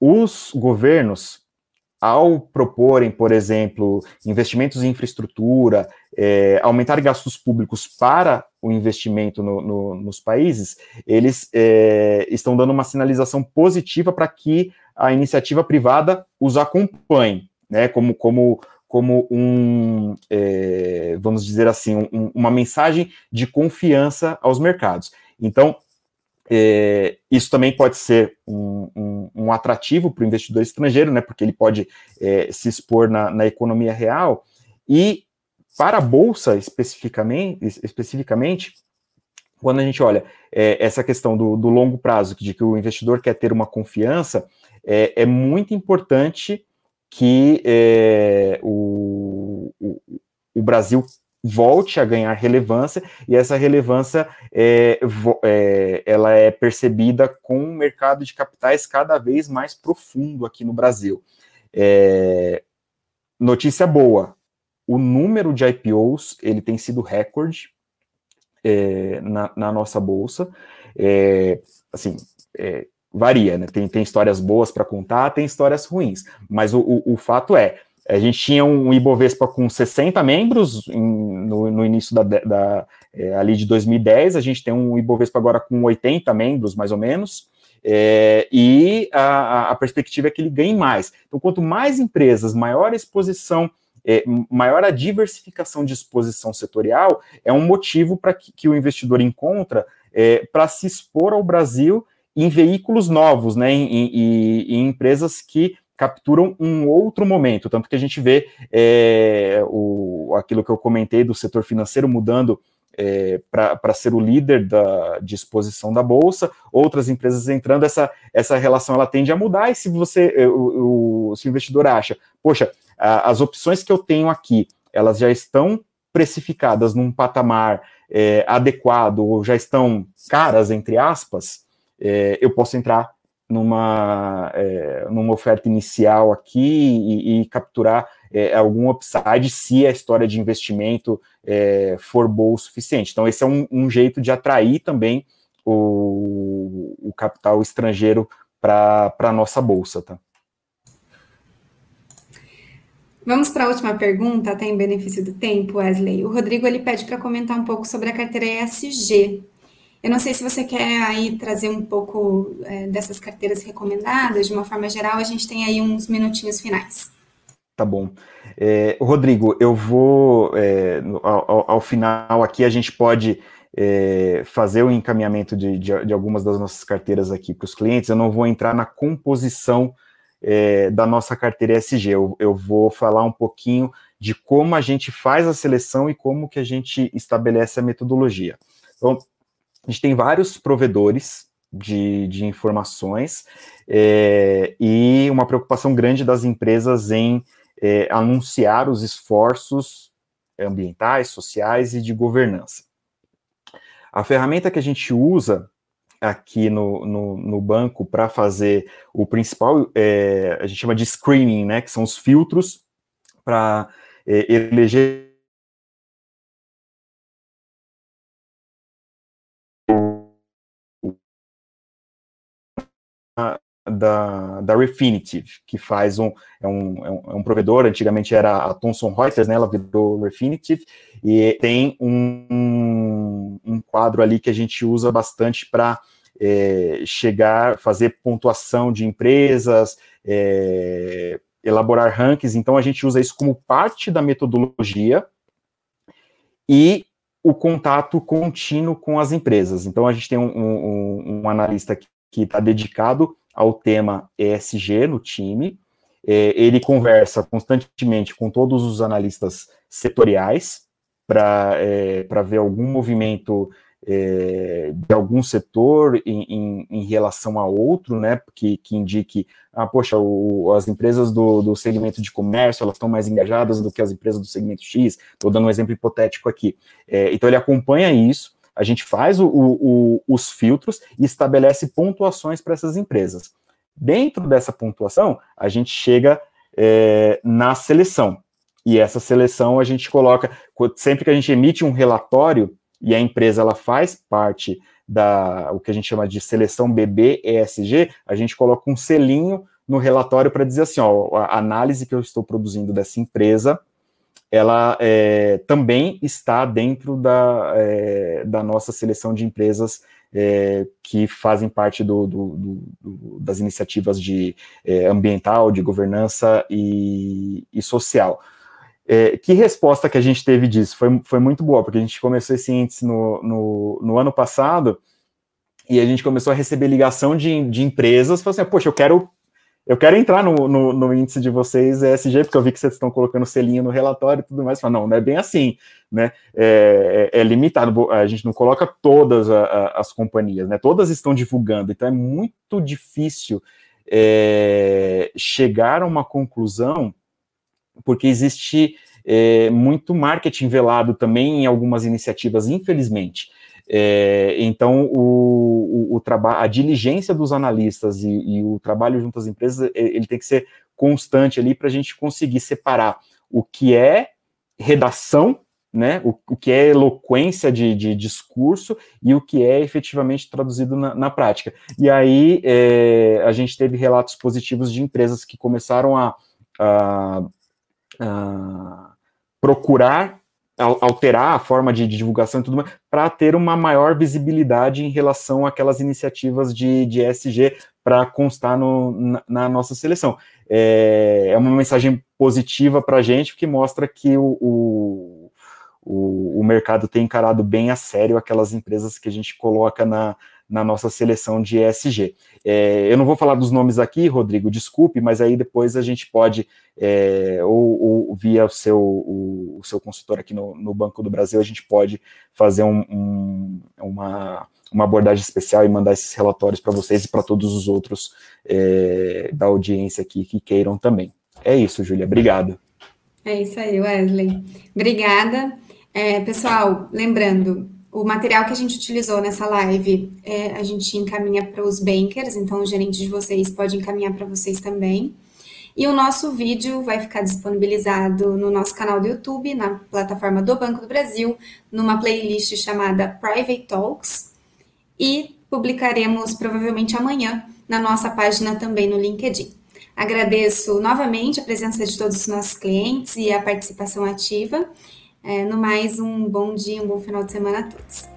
os governos, ao proporem, por exemplo, investimentos em infraestrutura, é, aumentar gastos públicos para o investimento no, no, nos países, eles é, estão dando uma sinalização positiva para que a iniciativa privada os acompanhe, né, como, como, como um, é, vamos dizer assim, um, uma mensagem de confiança aos mercados. Então, é, isso também pode ser um, um, um atrativo para o investidor estrangeiro, né, porque ele pode é, se expor na, na, economia real. E para a Bolsa, especificamente, especificamente quando a gente olha é, essa questão do, do, longo prazo, de que o investidor quer ter uma confiança, é, é muito importante que é, o, o, o, Brasil volte a ganhar relevância e essa relevância é, é, ela é percebida com um mercado de capitais cada vez mais profundo aqui no Brasil. Notícia boa, o número de IPOs ele tem sido recorde na, na, nossa bolsa. Assim, varia, né? Tem, tem histórias boas para contar, tem histórias ruins, mas o, o, o, fato é, a gente tinha um Ibovespa com 60 membros em, no, no, início da, da é, ali de 2010, a gente tem um Ibovespa agora com 80 membros, mais ou menos, é, e a, a, perspectiva é que ele ganhe mais. Então, quanto mais empresas, maior a exposição, é, maior a diversificação de exposição setorial, é um motivo para que, que, o investidor encontra é, para se expor ao Brasil em veículos novos, né, em, em, em, empresas que capturam um outro momento, tanto que a gente vê é, o, aquilo que eu comentei do setor financeiro mudando é, para ser o líder da disposição da bolsa, outras empresas entrando, essa, essa relação ela tende a mudar, e se você, é, o, o, se o investidor acha, poxa, a, as opções que eu tenho aqui, elas já estão precificadas num patamar é, adequado, ou já estão caras, entre aspas, é, eu posso entrar numa, é, numa oferta inicial aqui e, e capturar é, algum upside se a história de investimento é, for boa o suficiente. Então, esse é um, um jeito de atrair também o, o capital estrangeiro para a nossa bolsa. Tá? Vamos para a última pergunta, até em benefício do tempo, Wesley. O Rodrigo ele pede para comentar um pouco sobre a carteira ESG. Eu não sei se você quer aí trazer um pouco é, dessas carteiras recomendadas, de uma forma geral, a gente tem aí uns minutinhos finais. Tá bom. É, Rodrigo, eu vou, é, ao, ao, final aqui, a gente pode é, fazer o encaminhamento de, de, de, algumas das nossas carteiras aqui para os clientes. Eu não vou entrar na composição é, da nossa carteira ESG, eu, eu vou falar um pouquinho de como a gente faz a seleção e como que a gente estabelece a metodologia. Então, a gente tem vários provedores de, de informações é, e uma preocupação grande das empresas em é, anunciar os esforços ambientais, sociais e de governança. A ferramenta que a gente usa aqui no, no, no banco para fazer o principal, é, a gente chama de screening, né, que são os filtros para eleger da, da Refinitiv, que faz um é, um, é um, é um, provedor, antigamente era a Thomson Reuters, né, ela virou Refinitiv, e tem um, um quadro ali que a gente usa bastante para é, chegar, fazer pontuação de empresas, é, elaborar rankings, então a gente usa isso como parte da metodologia e o contato contínuo com as empresas. Então a gente tem um, um, um analista que está dedicado ao tema ESG no time. É, ele conversa constantemente com todos os analistas setoriais para é, ver algum movimento é, de algum setor em, em, em, relação a outro, né, que, que indique, ah, poxa, o, as empresas do, do segmento de comércio, elas estão mais engajadas do que as empresas do segmento X, estou dando um exemplo hipotético aqui. É, então, ele acompanha isso, a gente faz o, o, os filtros e estabelece pontuações para essas empresas. Dentro dessa pontuação, a gente chega é, na seleção. E essa seleção a gente coloca, sempre que a gente emite um relatório e a empresa ela faz parte da o que a gente chama de seleção BB ESG, a gente coloca um selinho no relatório para dizer assim, ó, a análise que eu estou produzindo dessa empresa, ela é, também está dentro da, é, da nossa seleção de empresas é, que fazem parte do, do, do, das iniciativas de é, ambiental, de governança e, e social. É, que resposta que a gente teve disso? Foi, foi muito boa, porque a gente começou esse índice no, no, no ano passado e a gente começou a receber ligação de, de empresas, falando assim, poxa, eu quero eu quero entrar no, no, no, índice de vocês ESG, porque eu vi que vocês estão colocando selinho no relatório e tudo mais. Fala, não, não é bem assim, né? É, é, é limitado, a gente não coloca todas a, a, as companhias, né? Todas estão divulgando, então é muito difícil é, chegar a uma conclusão, porque existe é, muito marketing velado também em algumas iniciativas, infelizmente. É, então, o, o, o a diligência dos analistas e, e, o trabalho junto às empresas, ele tem que ser constante ali para a gente conseguir separar o que é redação, né, o, o que é eloquência de, de, discurso e o que é efetivamente traduzido na, na prática. E aí é, a gente teve relatos positivos de empresas que começaram a, a, a procurar alterar a forma de, divulgação e tudo mais, para ter uma maior visibilidade em relação àquelas iniciativas de, de ESG para constar no, na, na, nossa seleção. É, é uma mensagem positiva para a gente, que mostra que o, o, o, o mercado tem encarado bem a sério aquelas empresas que a gente coloca na, na nossa seleção de ESG. É, eu não vou falar dos nomes aqui, Rodrigo, desculpe, mas aí depois a gente pode, é, ou, ou, via o seu, o, o, seu consultor aqui no, no, Banco do Brasil, a gente pode fazer um, um, uma, uma abordagem especial e mandar esses relatórios para vocês e para todos os outros é, da audiência aqui que queiram também. É isso, Júlia, obrigado. É isso aí, Wesley. Obrigada. É, pessoal, lembrando, o material que a gente utilizou nessa live, é, a gente encaminha para os bankers, então o gerente de vocês pode encaminhar para vocês também. E o nosso vídeo vai ficar disponibilizado no nosso canal do YouTube, na plataforma do Banco do Brasil, numa playlist chamada Private Talks. E publicaremos provavelmente amanhã na nossa página também no LinkedIn. Agradeço novamente a presença de todos os nossos clientes e a participação ativa. É, no mais, um bom dia, um bom final de semana a todos.